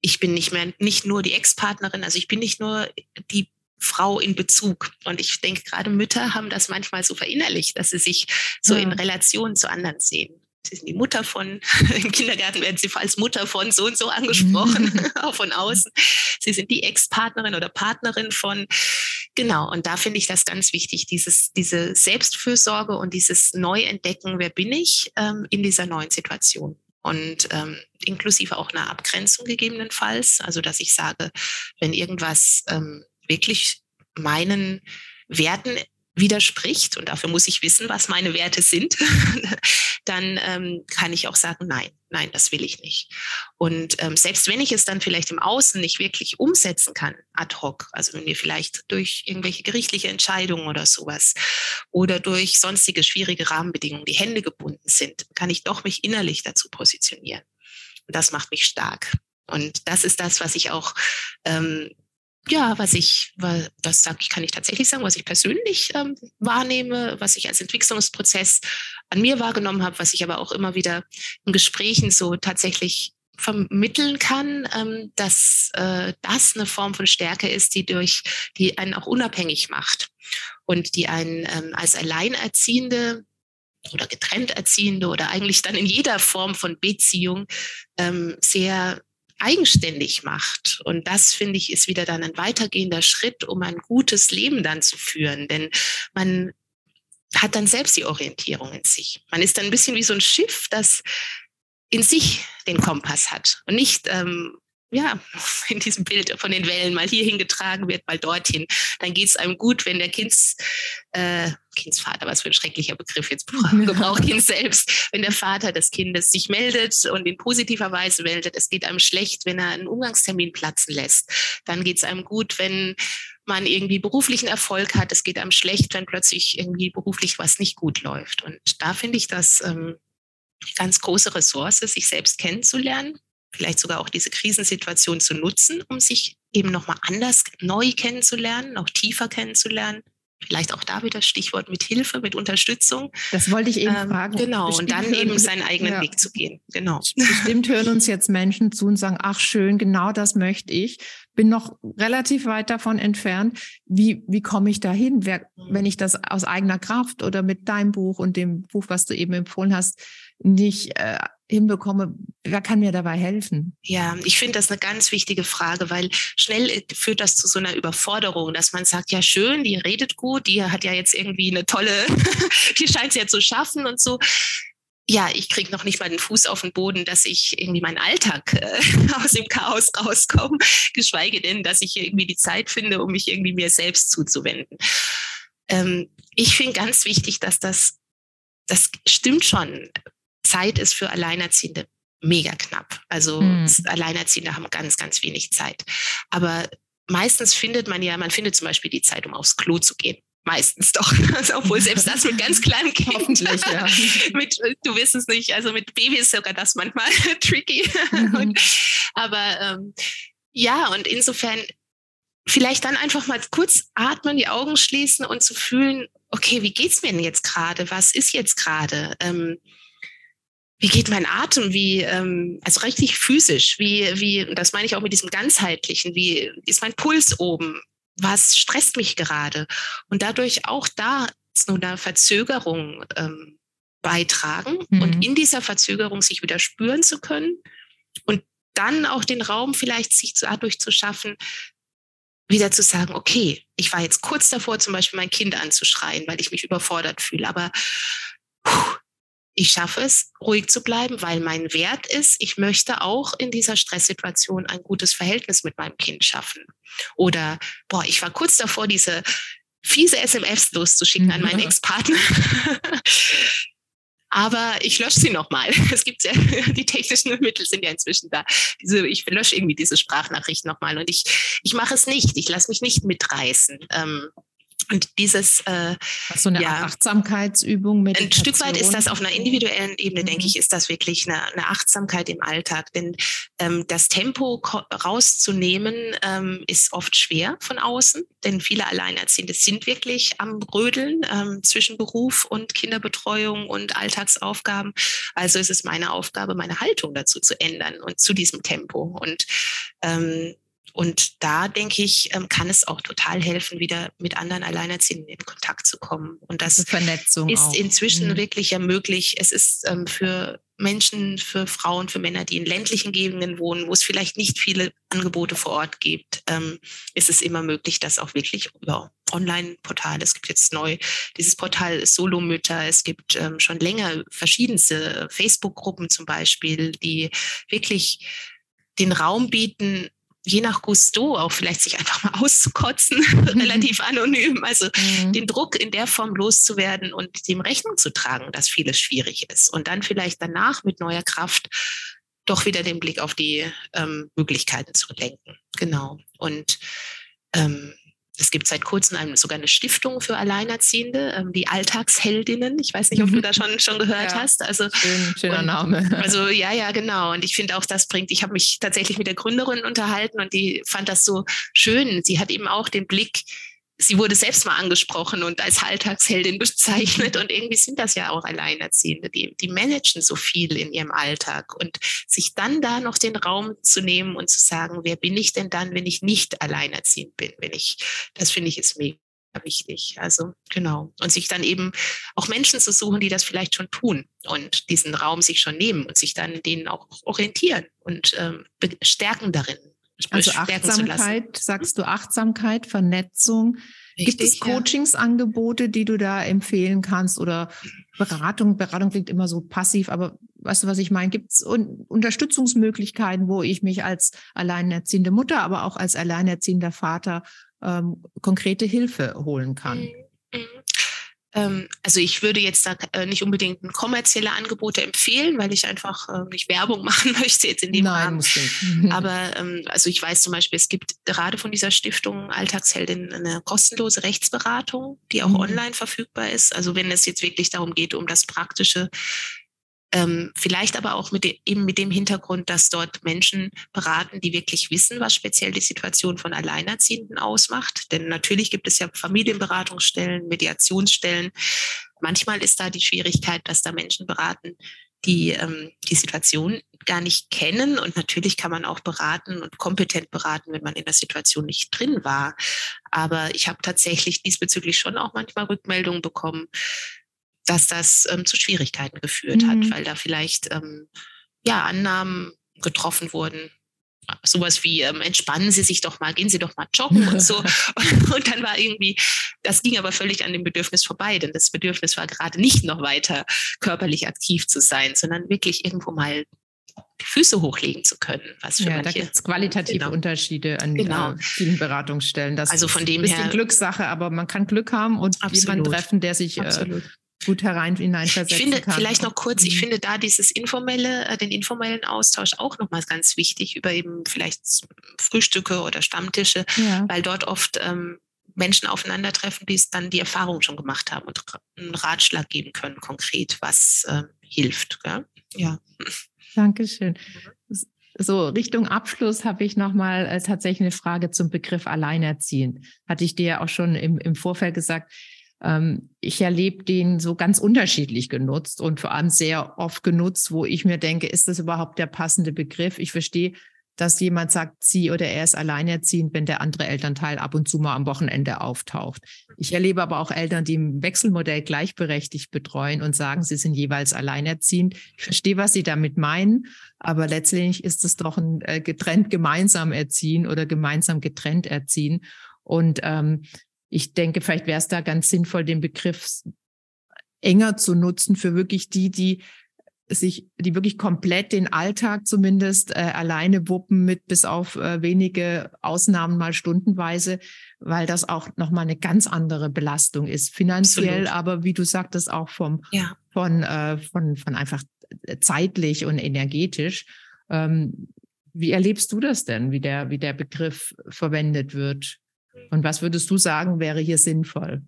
Ich bin nicht mehr, nicht nur die Ex-Partnerin, also ich bin nicht nur die Frau in Bezug. Und ich denke, gerade Mütter haben das manchmal so verinnerlicht, dass sie sich so ja. in Relation zu anderen sehen. Sie sind die Mutter von, im Kindergarten werden Sie als Mutter von so und so angesprochen, auch von außen. Sie sind die Ex-Partnerin oder Partnerin von, genau. Und da finde ich das ganz wichtig, dieses, diese Selbstfürsorge und dieses Neuentdecken, wer bin ich ähm, in dieser neuen Situation. Und ähm, inklusive auch einer Abgrenzung gegebenenfalls. Also, dass ich sage, wenn irgendwas ähm, wirklich meinen Werten widerspricht, und dafür muss ich wissen, was meine Werte sind, dann ähm, kann ich auch sagen, nein, nein, das will ich nicht. Und ähm, selbst wenn ich es dann vielleicht im Außen nicht wirklich umsetzen kann, ad hoc, also wenn mir vielleicht durch irgendwelche gerichtliche Entscheidungen oder sowas oder durch sonstige schwierige Rahmenbedingungen die Hände gebunden sind, kann ich doch mich innerlich dazu positionieren. Und das macht mich stark. Und das ist das, was ich auch ähm, ja, was ich, das sage kann ich tatsächlich sagen, was ich persönlich ähm, wahrnehme, was ich als Entwicklungsprozess an mir wahrgenommen habe, was ich aber auch immer wieder in Gesprächen so tatsächlich vermitteln kann, ähm, dass äh, das eine Form von Stärke ist, die durch, die einen auch unabhängig macht und die einen ähm, als Alleinerziehende oder getrennt Erziehende oder eigentlich dann in jeder Form von Beziehung ähm, sehr eigenständig macht. Und das, finde ich, ist wieder dann ein weitergehender Schritt, um ein gutes Leben dann zu führen. Denn man hat dann selbst die Orientierung in sich. Man ist dann ein bisschen wie so ein Schiff, das in sich den Kompass hat und nicht ähm, ja, in diesem Bild von den Wellen mal hier hingetragen wird, mal dorthin. Dann geht es einem gut, wenn der Kinds, äh, Kindsvater, was für ein schrecklicher Begriff jetzt gebraucht Kind selbst, wenn der Vater des Kindes sich meldet und in positiver Weise meldet. Es geht einem schlecht, wenn er einen Umgangstermin platzen lässt. Dann geht es einem gut, wenn man irgendwie beruflichen Erfolg hat. Es geht einem schlecht, wenn plötzlich irgendwie beruflich was nicht gut läuft. Und da finde ich das ähm, ganz große Ressource, sich selbst kennenzulernen vielleicht sogar auch diese Krisensituation zu nutzen, um sich eben nochmal anders neu kennenzulernen, auch tiefer kennenzulernen. Vielleicht auch da wieder Stichwort mit Hilfe, mit Unterstützung. Das wollte ich eben ähm, fragen. Genau, Bestimmt und dann eben seinen eigenen ja. Weg zu gehen. Genau. Bestimmt hören uns jetzt Menschen zu und sagen, ach schön, genau das möchte ich. Bin noch relativ weit davon entfernt. Wie, wie komme ich da hin, mhm. wenn ich das aus eigener Kraft oder mit deinem Buch und dem Buch, was du eben empfohlen hast, nicht äh, hinbekomme, wer kann mir dabei helfen? Ja, ich finde das eine ganz wichtige Frage, weil schnell äh, führt das zu so einer Überforderung, dass man sagt, ja schön, die redet gut, die hat ja jetzt irgendwie eine tolle, die scheint es ja zu schaffen und so. Ja, ich kriege noch nicht mal den Fuß auf den Boden, dass ich irgendwie meinen Alltag äh, aus dem Chaos rauskomme, geschweige denn, dass ich irgendwie die Zeit finde, um mich irgendwie mir selbst zuzuwenden. Ähm, ich finde ganz wichtig, dass das das stimmt schon. Zeit ist für Alleinerziehende mega knapp. Also hm. Alleinerziehende haben ganz, ganz wenig Zeit. Aber meistens findet man ja, man findet zum Beispiel die Zeit, um aufs Klo zu gehen. Meistens doch. Also, obwohl selbst das mit ganz kleinem Kind. Ja. mit, du wirst es nicht. Also mit Baby ist sogar das manchmal tricky. Mhm. Und, aber ähm, ja, und insofern vielleicht dann einfach mal kurz atmen, die Augen schließen und zu fühlen, okay, wie geht's mir denn jetzt gerade? Was ist jetzt gerade? Ähm, wie geht mein Atem, wie, ähm, also richtig physisch, wie, wie, das meine ich auch mit diesem ganzheitlichen, wie ist mein Puls oben? Was stresst mich gerade? Und dadurch auch da zu einer Verzögerung ähm, beitragen mhm. und in dieser Verzögerung sich wieder spüren zu können und dann auch den Raum vielleicht sich dadurch zu schaffen, wieder zu sagen, okay, ich war jetzt kurz davor, zum Beispiel mein Kind anzuschreien, weil ich mich überfordert fühle, aber puh, ich schaffe es, ruhig zu bleiben, weil mein Wert ist, ich möchte auch in dieser Stresssituation ein gutes Verhältnis mit meinem Kind schaffen. Oder, boah, ich war kurz davor, diese fiese SMS loszuschicken mhm. an meinen mhm. Ex-Partner. Aber ich lösche sie nochmal. Es gibt ja, die technischen Mittel sind ja inzwischen da. Diese, ich lösche irgendwie diese Sprachnachricht nochmal und ich, ich mache es nicht. Ich lasse mich nicht mitreißen. Ähm, und dieses äh, so eine ja, Achtsamkeitsübung mit. Ein Stück weit ist das auf einer individuellen Ebene, mhm. denke ich, ist das wirklich eine, eine Achtsamkeit im Alltag. Denn ähm, das Tempo rauszunehmen ähm, ist oft schwer von außen, denn viele Alleinerziehende sind wirklich am Rödeln ähm, zwischen Beruf und Kinderbetreuung und Alltagsaufgaben. Also ist es meine Aufgabe, meine Haltung dazu zu ändern und zu diesem Tempo. Und ähm, und da denke ich, ähm, kann es auch total helfen, wieder mit anderen Alleinerziehenden in Kontakt zu kommen. Und das Vernetzung ist auch. inzwischen mhm. wirklich ja möglich. Es ist ähm, für Menschen, für Frauen, für Männer, die in ländlichen Gegenden wohnen, wo es vielleicht nicht viele Angebote vor Ort gibt, ähm, ist es immer möglich, dass auch wirklich über Online-Portale, es gibt jetzt neu dieses Portal Solomütter, es gibt schon länger verschiedenste Facebook-Gruppen zum Beispiel, die wirklich den Raum bieten, je nach Gusto auch vielleicht sich einfach mal auszukotzen, relativ anonym, also mhm. den Druck in der Form loszuwerden und dem Rechnung zu tragen, dass vieles schwierig ist und dann vielleicht danach mit neuer Kraft doch wieder den Blick auf die ähm, Möglichkeiten zu lenken. Genau. Und ähm, es gibt seit kurzem eine, sogar eine Stiftung für Alleinerziehende, ähm, die Alltagsheldinnen. Ich weiß nicht, ob du da schon, schon gehört ja, hast. Also, schön, schöner und, Name. Also ja, ja, genau. Und ich finde auch, das bringt, ich habe mich tatsächlich mit der Gründerin unterhalten und die fand das so schön. Sie hat eben auch den Blick, sie wurde selbst mal angesprochen und als Alltagsheldin bezeichnet. Und irgendwie sind das ja auch Alleinerziehende. Die, die managen so viel in ihrem Alltag. Und sich dann da noch den Raum zu nehmen und zu sagen, wer bin ich denn dann, wenn ich nicht alleinerziehend bin? Wenn ich, das finde ich ist mega wichtig. Also genau. Und sich dann eben auch Menschen zu suchen, die das vielleicht schon tun und diesen Raum sich schon nehmen und sich dann denen auch orientieren und ähm, stärken darin. Also Achtsamkeit, sagst du Achtsamkeit, Vernetzung. Richtig, Gibt es Coachingsangebote, die du da empfehlen kannst oder Beratung? Beratung klingt immer so passiv, aber weißt du, was ich meine? Gibt es Unterstützungsmöglichkeiten, wo ich mich als alleinerziehende Mutter, aber auch als alleinerziehender Vater ähm, konkrete Hilfe holen kann? Mhm. Mhm. Ähm, also ich würde jetzt da äh, nicht unbedingt kommerzielle Angebote empfehlen, weil ich einfach äh, nicht Werbung machen möchte jetzt in dem Nein, Rahmen. Nicht. Aber ähm, also ich weiß zum Beispiel, es gibt gerade von dieser Stiftung Alltagsheldin eine kostenlose Rechtsberatung, die auch mhm. online verfügbar ist. Also wenn es jetzt wirklich darum geht, um das praktische ähm, vielleicht aber auch mit dem, eben mit dem Hintergrund, dass dort Menschen beraten, die wirklich wissen, was speziell die Situation von Alleinerziehenden ausmacht. Denn natürlich gibt es ja Familienberatungsstellen, Mediationsstellen. Manchmal ist da die Schwierigkeit, dass da Menschen beraten, die ähm, die Situation gar nicht kennen. Und natürlich kann man auch beraten und kompetent beraten, wenn man in der Situation nicht drin war. Aber ich habe tatsächlich diesbezüglich schon auch manchmal Rückmeldungen bekommen, dass das ähm, zu Schwierigkeiten geführt mhm. hat, weil da vielleicht ähm, ja Annahmen getroffen wurden. Sowas wie, ähm, entspannen Sie sich doch mal, gehen Sie doch mal joggen und so. und dann war irgendwie, das ging aber völlig an dem Bedürfnis vorbei, denn das Bedürfnis war gerade nicht noch weiter körperlich aktiv zu sein, sondern wirklich irgendwo mal die Füße hochlegen zu können. Was für ja, manche, da gibt es qualitative genau. Unterschiede an genau. äh, vielen Beratungsstellen. Das also von dem ist ein bisschen her, Glückssache, aber man kann Glück haben und absolut, jemanden treffen, der sich äh, gut herein hineinversetzen Ich finde kann. vielleicht noch kurz, ich mhm. finde da dieses informelle, äh, den informellen Austausch auch nochmal ganz wichtig über eben vielleicht Frühstücke oder Stammtische, ja. weil dort oft ähm, Menschen aufeinandertreffen, die es dann die Erfahrung schon gemacht haben und einen Ratschlag geben können, konkret, was äh, hilft. Gell? Ja. Dankeschön. So, Richtung Abschluss habe ich nochmal äh, tatsächlich eine Frage zum Begriff Alleinerziehend. Hatte ich dir ja auch schon im, im Vorfeld gesagt ähm, ich erlebe den so ganz unterschiedlich genutzt und vor allem sehr oft genutzt, wo ich mir denke, ist das überhaupt der passende Begriff? Ich verstehe, dass jemand sagt, sie oder er ist alleinerziehend, wenn der andere Elternteil ab und zu mal am Wochenende auftaucht. Ich erlebe aber auch Eltern, die im Wechselmodell gleichberechtigt betreuen und sagen, sie sind jeweils alleinerziehend. Ich verstehe, was sie damit meinen, aber letztlich ist es doch ein äh, getrennt gemeinsam erziehen oder gemeinsam getrennt erziehen. Und ähm, ich denke, vielleicht wäre es da ganz sinnvoll, den Begriff enger zu nutzen für wirklich die, die sich, die wirklich komplett den Alltag zumindest äh, alleine wuppen mit bis auf äh, wenige Ausnahmen mal stundenweise, weil das auch nochmal eine ganz andere Belastung ist. Finanziell, Absolut. aber wie du sagtest, auch vom, ja. von, äh, von, von einfach zeitlich und energetisch. Ähm, wie erlebst du das denn, wie der, wie der Begriff verwendet wird? Und was würdest du sagen, wäre hier sinnvoll?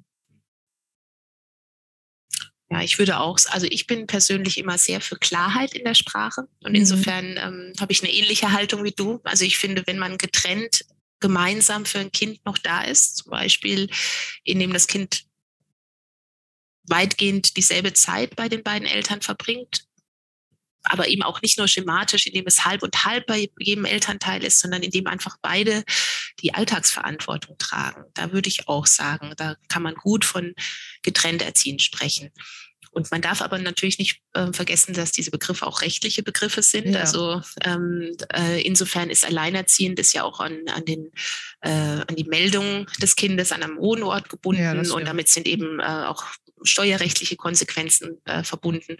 Ja, ich würde auch, also ich bin persönlich immer sehr für Klarheit in der Sprache und mhm. insofern ähm, habe ich eine ähnliche Haltung wie du. Also ich finde, wenn man getrennt gemeinsam für ein Kind noch da ist, zum Beispiel indem das Kind weitgehend dieselbe Zeit bei den beiden Eltern verbringt, aber eben auch nicht nur schematisch, indem es halb und halb bei jedem Elternteil ist, sondern indem einfach beide die Alltagsverantwortung tragen. Da würde ich auch sagen, da kann man gut von getrennt erziehen sprechen. Und man darf aber natürlich nicht äh, vergessen, dass diese Begriffe auch rechtliche Begriffe sind. Ja. Also ähm, äh, insofern ist alleinerziehend ist ja auch an, an, den, äh, an die Meldung des Kindes an einem Wohnort gebunden ja, und damit sind eben äh, auch steuerrechtliche Konsequenzen äh, verbunden.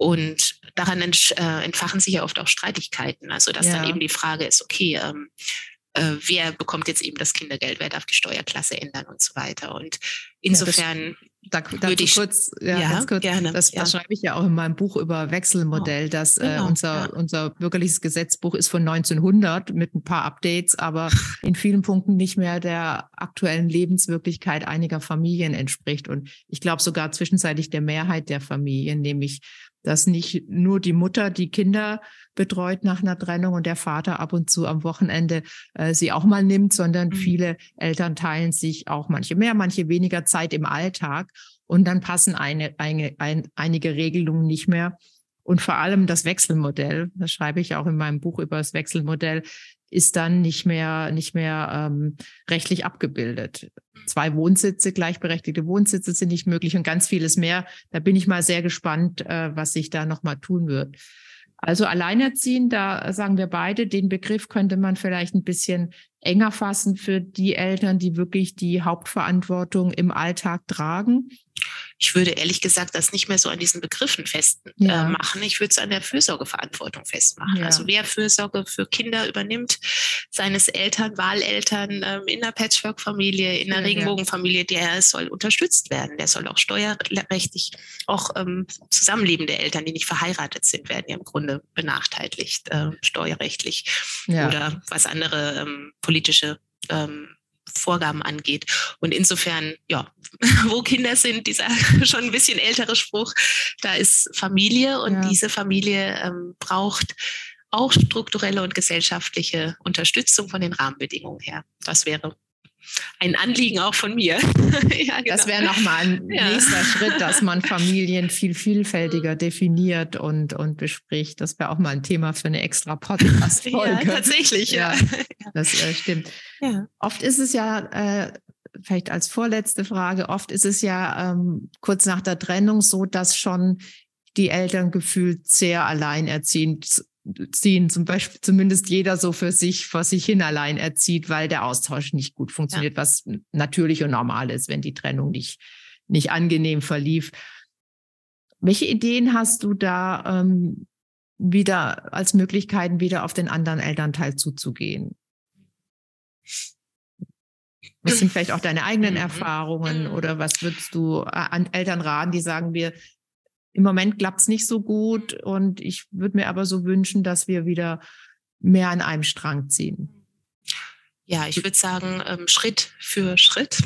Und daran äh, entfachen sich ja oft auch Streitigkeiten. Also dass ja. dann eben die Frage ist, okay, ähm, äh, wer bekommt jetzt eben das Kindergeld, wer darf die Steuerklasse ändern und so weiter. Und insofern da, würde ich kurz, ja, ja ganz kurz, gerne. Das, ja. das, schreibe ich ja auch in meinem Buch über Wechselmodell, oh, dass äh, genau, unser, ja. unser bürgerliches Gesetzbuch ist von 1900 mit ein paar Updates, aber in vielen Punkten nicht mehr der aktuellen Lebenswirklichkeit einiger Familien entspricht. Und ich glaube sogar zwischenzeitlich der Mehrheit der Familien, nämlich dass nicht nur die Mutter die Kinder betreut nach einer Trennung und der Vater ab und zu am Wochenende äh, sie auch mal nimmt, sondern mhm. viele Eltern teilen sich auch manche mehr, manche weniger Zeit im Alltag und dann passen eine, eine, ein, einige Regelungen nicht mehr. Und vor allem das Wechselmodell, das schreibe ich auch in meinem Buch über das Wechselmodell, ist dann nicht mehr, nicht mehr ähm, rechtlich abgebildet. Zwei Wohnsitze, gleichberechtigte Wohnsitze sind nicht möglich und ganz vieles mehr. Da bin ich mal sehr gespannt, äh, was sich da nochmal tun wird. Also alleinerziehend, da sagen wir beide, den Begriff könnte man vielleicht ein bisschen enger fassen für die Eltern, die wirklich die Hauptverantwortung im Alltag tragen ich würde ehrlich gesagt das nicht mehr so an diesen Begriffen festmachen. Äh, ich würde es an der Fürsorgeverantwortung festmachen. Ja. Also wer Fürsorge für Kinder übernimmt, seines Eltern, Wahleltern ähm, in einer Patchwork-Familie, in einer ja, Regenbogenfamilie, der soll unterstützt werden. Der soll auch steuerrechtlich, auch ähm, zusammenlebende Eltern, die nicht verheiratet sind, werden ja im Grunde benachteiligt, äh, steuerrechtlich ja. oder was andere ähm, politische ähm, Vorgaben angeht. Und insofern, ja, wo Kinder sind, dieser schon ein bisschen ältere Spruch, da ist Familie und ja. diese Familie ähm, braucht auch strukturelle und gesellschaftliche Unterstützung von den Rahmenbedingungen her. Das wäre ein Anliegen auch von mir. ja, genau. Das wäre nochmal ein ja. nächster Schritt, dass man Familien viel vielfältiger definiert und, und bespricht. Das wäre auch mal ein Thema für eine extra Podcast-Folge. Ja, tatsächlich, ja. Das äh, stimmt. Ja. Oft ist es ja, äh, vielleicht als vorletzte Frage, oft ist es ja ähm, kurz nach der Trennung so, dass schon die Eltern gefühlt sehr alleinerziehend ziehen, zum Beispiel zumindest jeder so für sich, vor sich hin allein erzieht, weil der Austausch nicht gut funktioniert, ja. was natürlich und normal ist, wenn die Trennung nicht, nicht angenehm verlief. Welche Ideen hast du da ähm, wieder als Möglichkeiten, wieder auf den anderen Elternteil zuzugehen? Was sind vielleicht auch deine eigenen mhm. Erfahrungen mhm. oder was würdest du an Eltern raten, die sagen, wir im Moment klappt es nicht so gut und ich würde mir aber so wünschen, dass wir wieder mehr an einem Strang ziehen. Ja, ich würde sagen, ähm, Schritt für Schritt.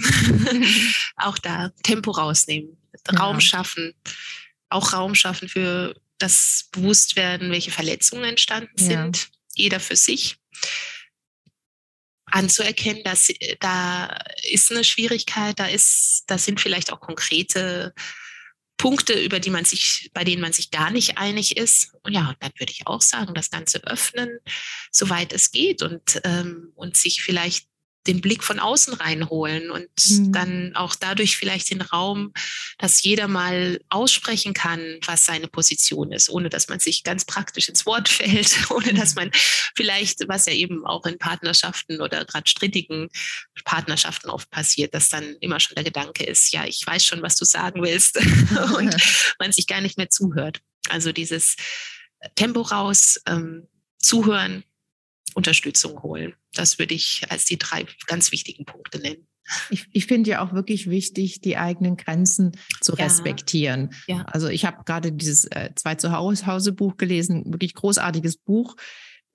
auch da Tempo rausnehmen, Raum ja. schaffen, auch Raum schaffen für das Bewusstwerden, welche Verletzungen entstanden ja. sind, jeder für sich. Anzuerkennen, dass äh, da ist eine Schwierigkeit, da ist, da sind vielleicht auch konkrete Punkte, über die man sich, bei denen man sich gar nicht einig ist. Und ja, dann würde ich auch sagen, das Ganze öffnen, soweit es geht und, ähm, und sich vielleicht den Blick von außen reinholen und mhm. dann auch dadurch vielleicht den Raum, dass jeder mal aussprechen kann, was seine Position ist, ohne dass man sich ganz praktisch ins Wort fällt, ohne dass mhm. man vielleicht, was ja eben auch in Partnerschaften oder gerade strittigen Partnerschaften oft passiert, dass dann immer schon der Gedanke ist, ja, ich weiß schon, was du sagen willst und man sich gar nicht mehr zuhört. Also dieses Tempo raus, ähm, zuhören, Unterstützung holen. Das würde ich als die drei ganz wichtigen Punkte nennen. Ich, ich finde ja auch wirklich wichtig, die eigenen Grenzen zu ja. respektieren. Ja. Also ich habe gerade dieses äh, Zwei Zuhause Buch gelesen, wirklich großartiges Buch.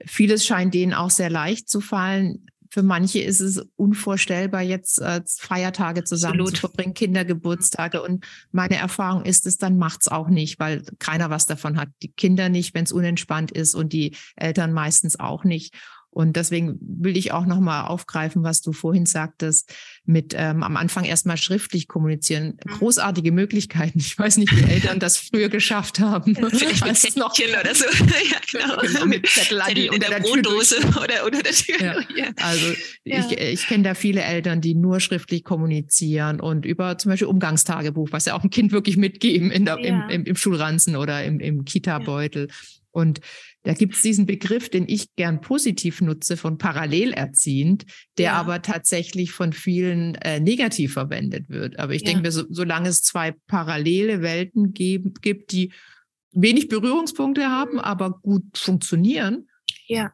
Vieles scheint denen auch sehr leicht zu fallen. Für manche ist es unvorstellbar, jetzt äh, Feiertage zusammen Absolut. zu verbringen, Kindergeburtstage. Und meine Erfahrung ist es, dann macht's auch nicht, weil keiner was davon hat. Die Kinder nicht, wenn es unentspannt ist und die Eltern meistens auch nicht. Und deswegen will ich auch nochmal aufgreifen, was du vorhin sagtest, mit ähm, am Anfang erstmal schriftlich kommunizieren. Mhm. Großartige Möglichkeiten. Ich weiß nicht, wie Eltern das früher geschafft haben. Vielleicht mit Zettelchen noch oder so. ja, genau. genau mit Zettel die, unter der, der Brotdose oder unter der Tür. Ja. ja. Also ich, ich kenne da viele Eltern, die nur schriftlich kommunizieren und über zum Beispiel Umgangstagebuch, was ja auch ein Kind wirklich mitgeben in der, im, im, im Schulranzen oder im, im Kita-Beutel. Und da gibt es diesen Begriff, den ich gern positiv nutze, von parallelerziehend, der ja. aber tatsächlich von vielen äh, negativ verwendet wird. Aber ich ja. denke mir, so, solange es zwei parallele Welten geben, gibt, die wenig Berührungspunkte haben, aber gut funktionieren, ja.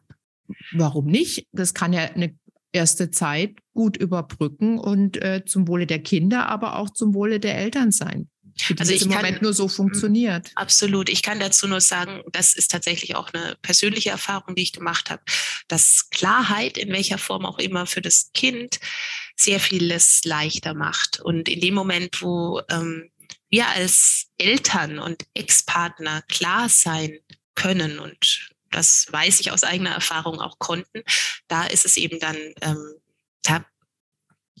warum nicht? Das kann ja eine erste Zeit gut überbrücken und äh, zum Wohle der Kinder, aber auch zum Wohle der Eltern sein. Also ich im kann, Moment nur so funktioniert. Absolut. Ich kann dazu nur sagen, das ist tatsächlich auch eine persönliche Erfahrung, die ich gemacht habe, dass Klarheit in welcher Form auch immer für das Kind sehr vieles leichter macht. Und in dem Moment, wo ähm, wir als Eltern und Ex-Partner klar sein können und das weiß ich aus eigener Erfahrung auch konnten, da ist es eben dann, ähm, da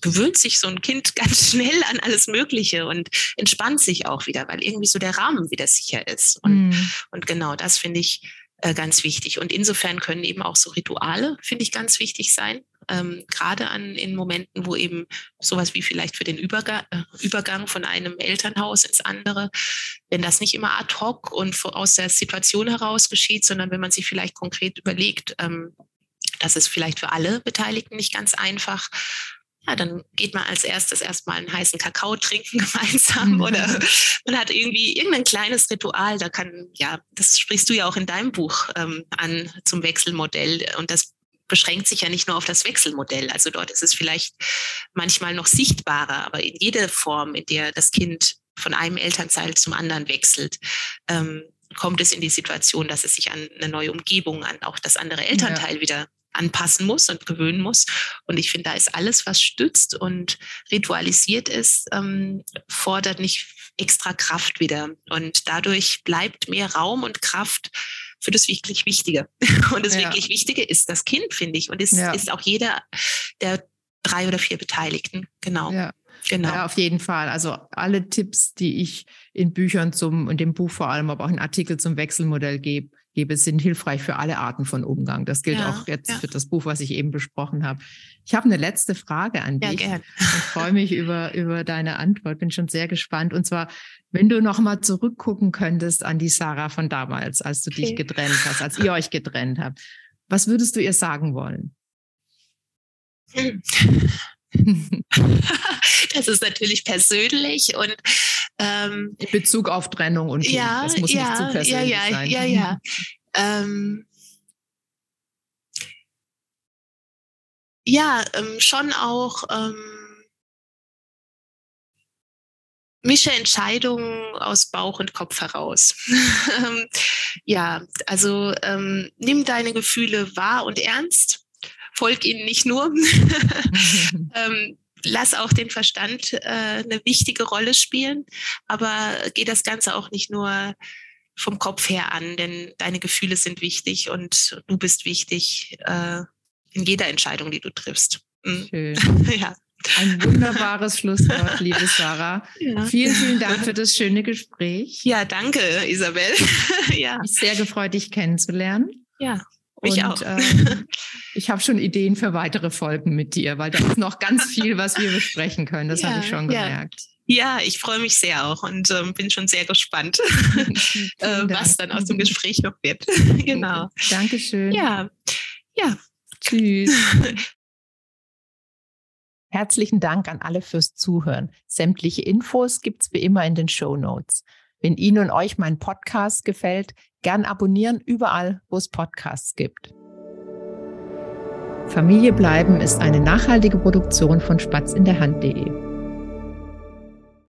gewöhnt sich so ein Kind ganz schnell an alles Mögliche und entspannt sich auch wieder, weil irgendwie so der Rahmen wieder sicher ist. Und, mm. und genau das finde ich äh, ganz wichtig. Und insofern können eben auch so Rituale, finde ich, ganz wichtig sein. Ähm, gerade an in Momenten, wo eben sowas wie vielleicht für den Übergang, äh, Übergang von einem Elternhaus ins andere, wenn das nicht immer ad hoc und aus der Situation heraus geschieht, sondern wenn man sich vielleicht konkret überlegt, ähm, das ist vielleicht für alle Beteiligten nicht ganz einfach, ja, dann geht man als erstes erstmal einen heißen Kakao trinken gemeinsam mhm. oder man hat irgendwie irgendein kleines Ritual. Da kann, ja, das sprichst du ja auch in deinem Buch ähm, an zum Wechselmodell und das beschränkt sich ja nicht nur auf das Wechselmodell. Also dort ist es vielleicht manchmal noch sichtbarer, aber in jeder Form, in der das Kind von einem Elternteil zum anderen wechselt, ähm, kommt es in die Situation, dass es sich an eine neue Umgebung, an auch das andere Elternteil ja. wieder anpassen muss und gewöhnen muss. Und ich finde, da ist alles, was stützt und ritualisiert ist, ähm, fordert nicht extra Kraft wieder. Und dadurch bleibt mehr Raum und Kraft für das wirklich Wichtige. Und das ja. wirklich Wichtige ist das Kind, finde ich. Und es ja. ist auch jeder der drei oder vier Beteiligten. Genau. Ja. Genau. Ja, auf jeden Fall. Also alle Tipps, die ich in Büchern zum und dem Buch vor allem, aber auch in Artikeln zum Wechselmodell gebe, gebe, sind hilfreich für alle Arten von Umgang. Das gilt ja, auch jetzt ja. für das Buch, was ich eben besprochen habe. Ich habe eine letzte Frage an dich. Ja. Ich freue mich über, über deine Antwort. Bin schon sehr gespannt. Und zwar, wenn du noch mal zurückgucken könntest an die Sarah von damals, als du okay. dich getrennt hast, als ihr euch getrennt habt, was würdest du ihr sagen wollen? das ist natürlich persönlich und ähm, in Bezug auf Trennung und ja, das muss ja, nicht zu persönlich ja, ja, sein. Ja, ja, ähm, ja, ähm, schon auch ähm, mische Entscheidungen aus Bauch und Kopf heraus. ja, also ähm, nimm deine Gefühle wahr und ernst folg ihnen nicht nur. ähm, lass auch den Verstand äh, eine wichtige Rolle spielen, aber geh das Ganze auch nicht nur vom Kopf her an, denn deine Gefühle sind wichtig und du bist wichtig äh, in jeder Entscheidung, die du triffst. Mhm. Schön. ja. Ein wunderbares Schlusswort, liebe Sarah. Ja. Vielen, vielen Dank für das schöne Gespräch. Ja, danke, Isabel. ja. Ich sehr gefreut, dich kennenzulernen. Ja. Ich auch. Äh, ich habe schon Ideen für weitere Folgen mit dir, weil da ist noch ganz viel, was wir besprechen können. Das ja, habe ich schon gemerkt. Ja, ich freue mich sehr auch und ähm, bin schon sehr gespannt, äh, was dann aus dem Gespräch noch wird. genau. Dankeschön. Ja, ja. Tschüss. Herzlichen Dank an alle fürs Zuhören. Sämtliche Infos gibt es wie immer in den Show Notes. Wenn Ihnen und euch mein Podcast gefällt, gern abonnieren überall, wo es Podcasts gibt. Familie bleiben ist eine nachhaltige Produktion von Spatz in der Hand.de.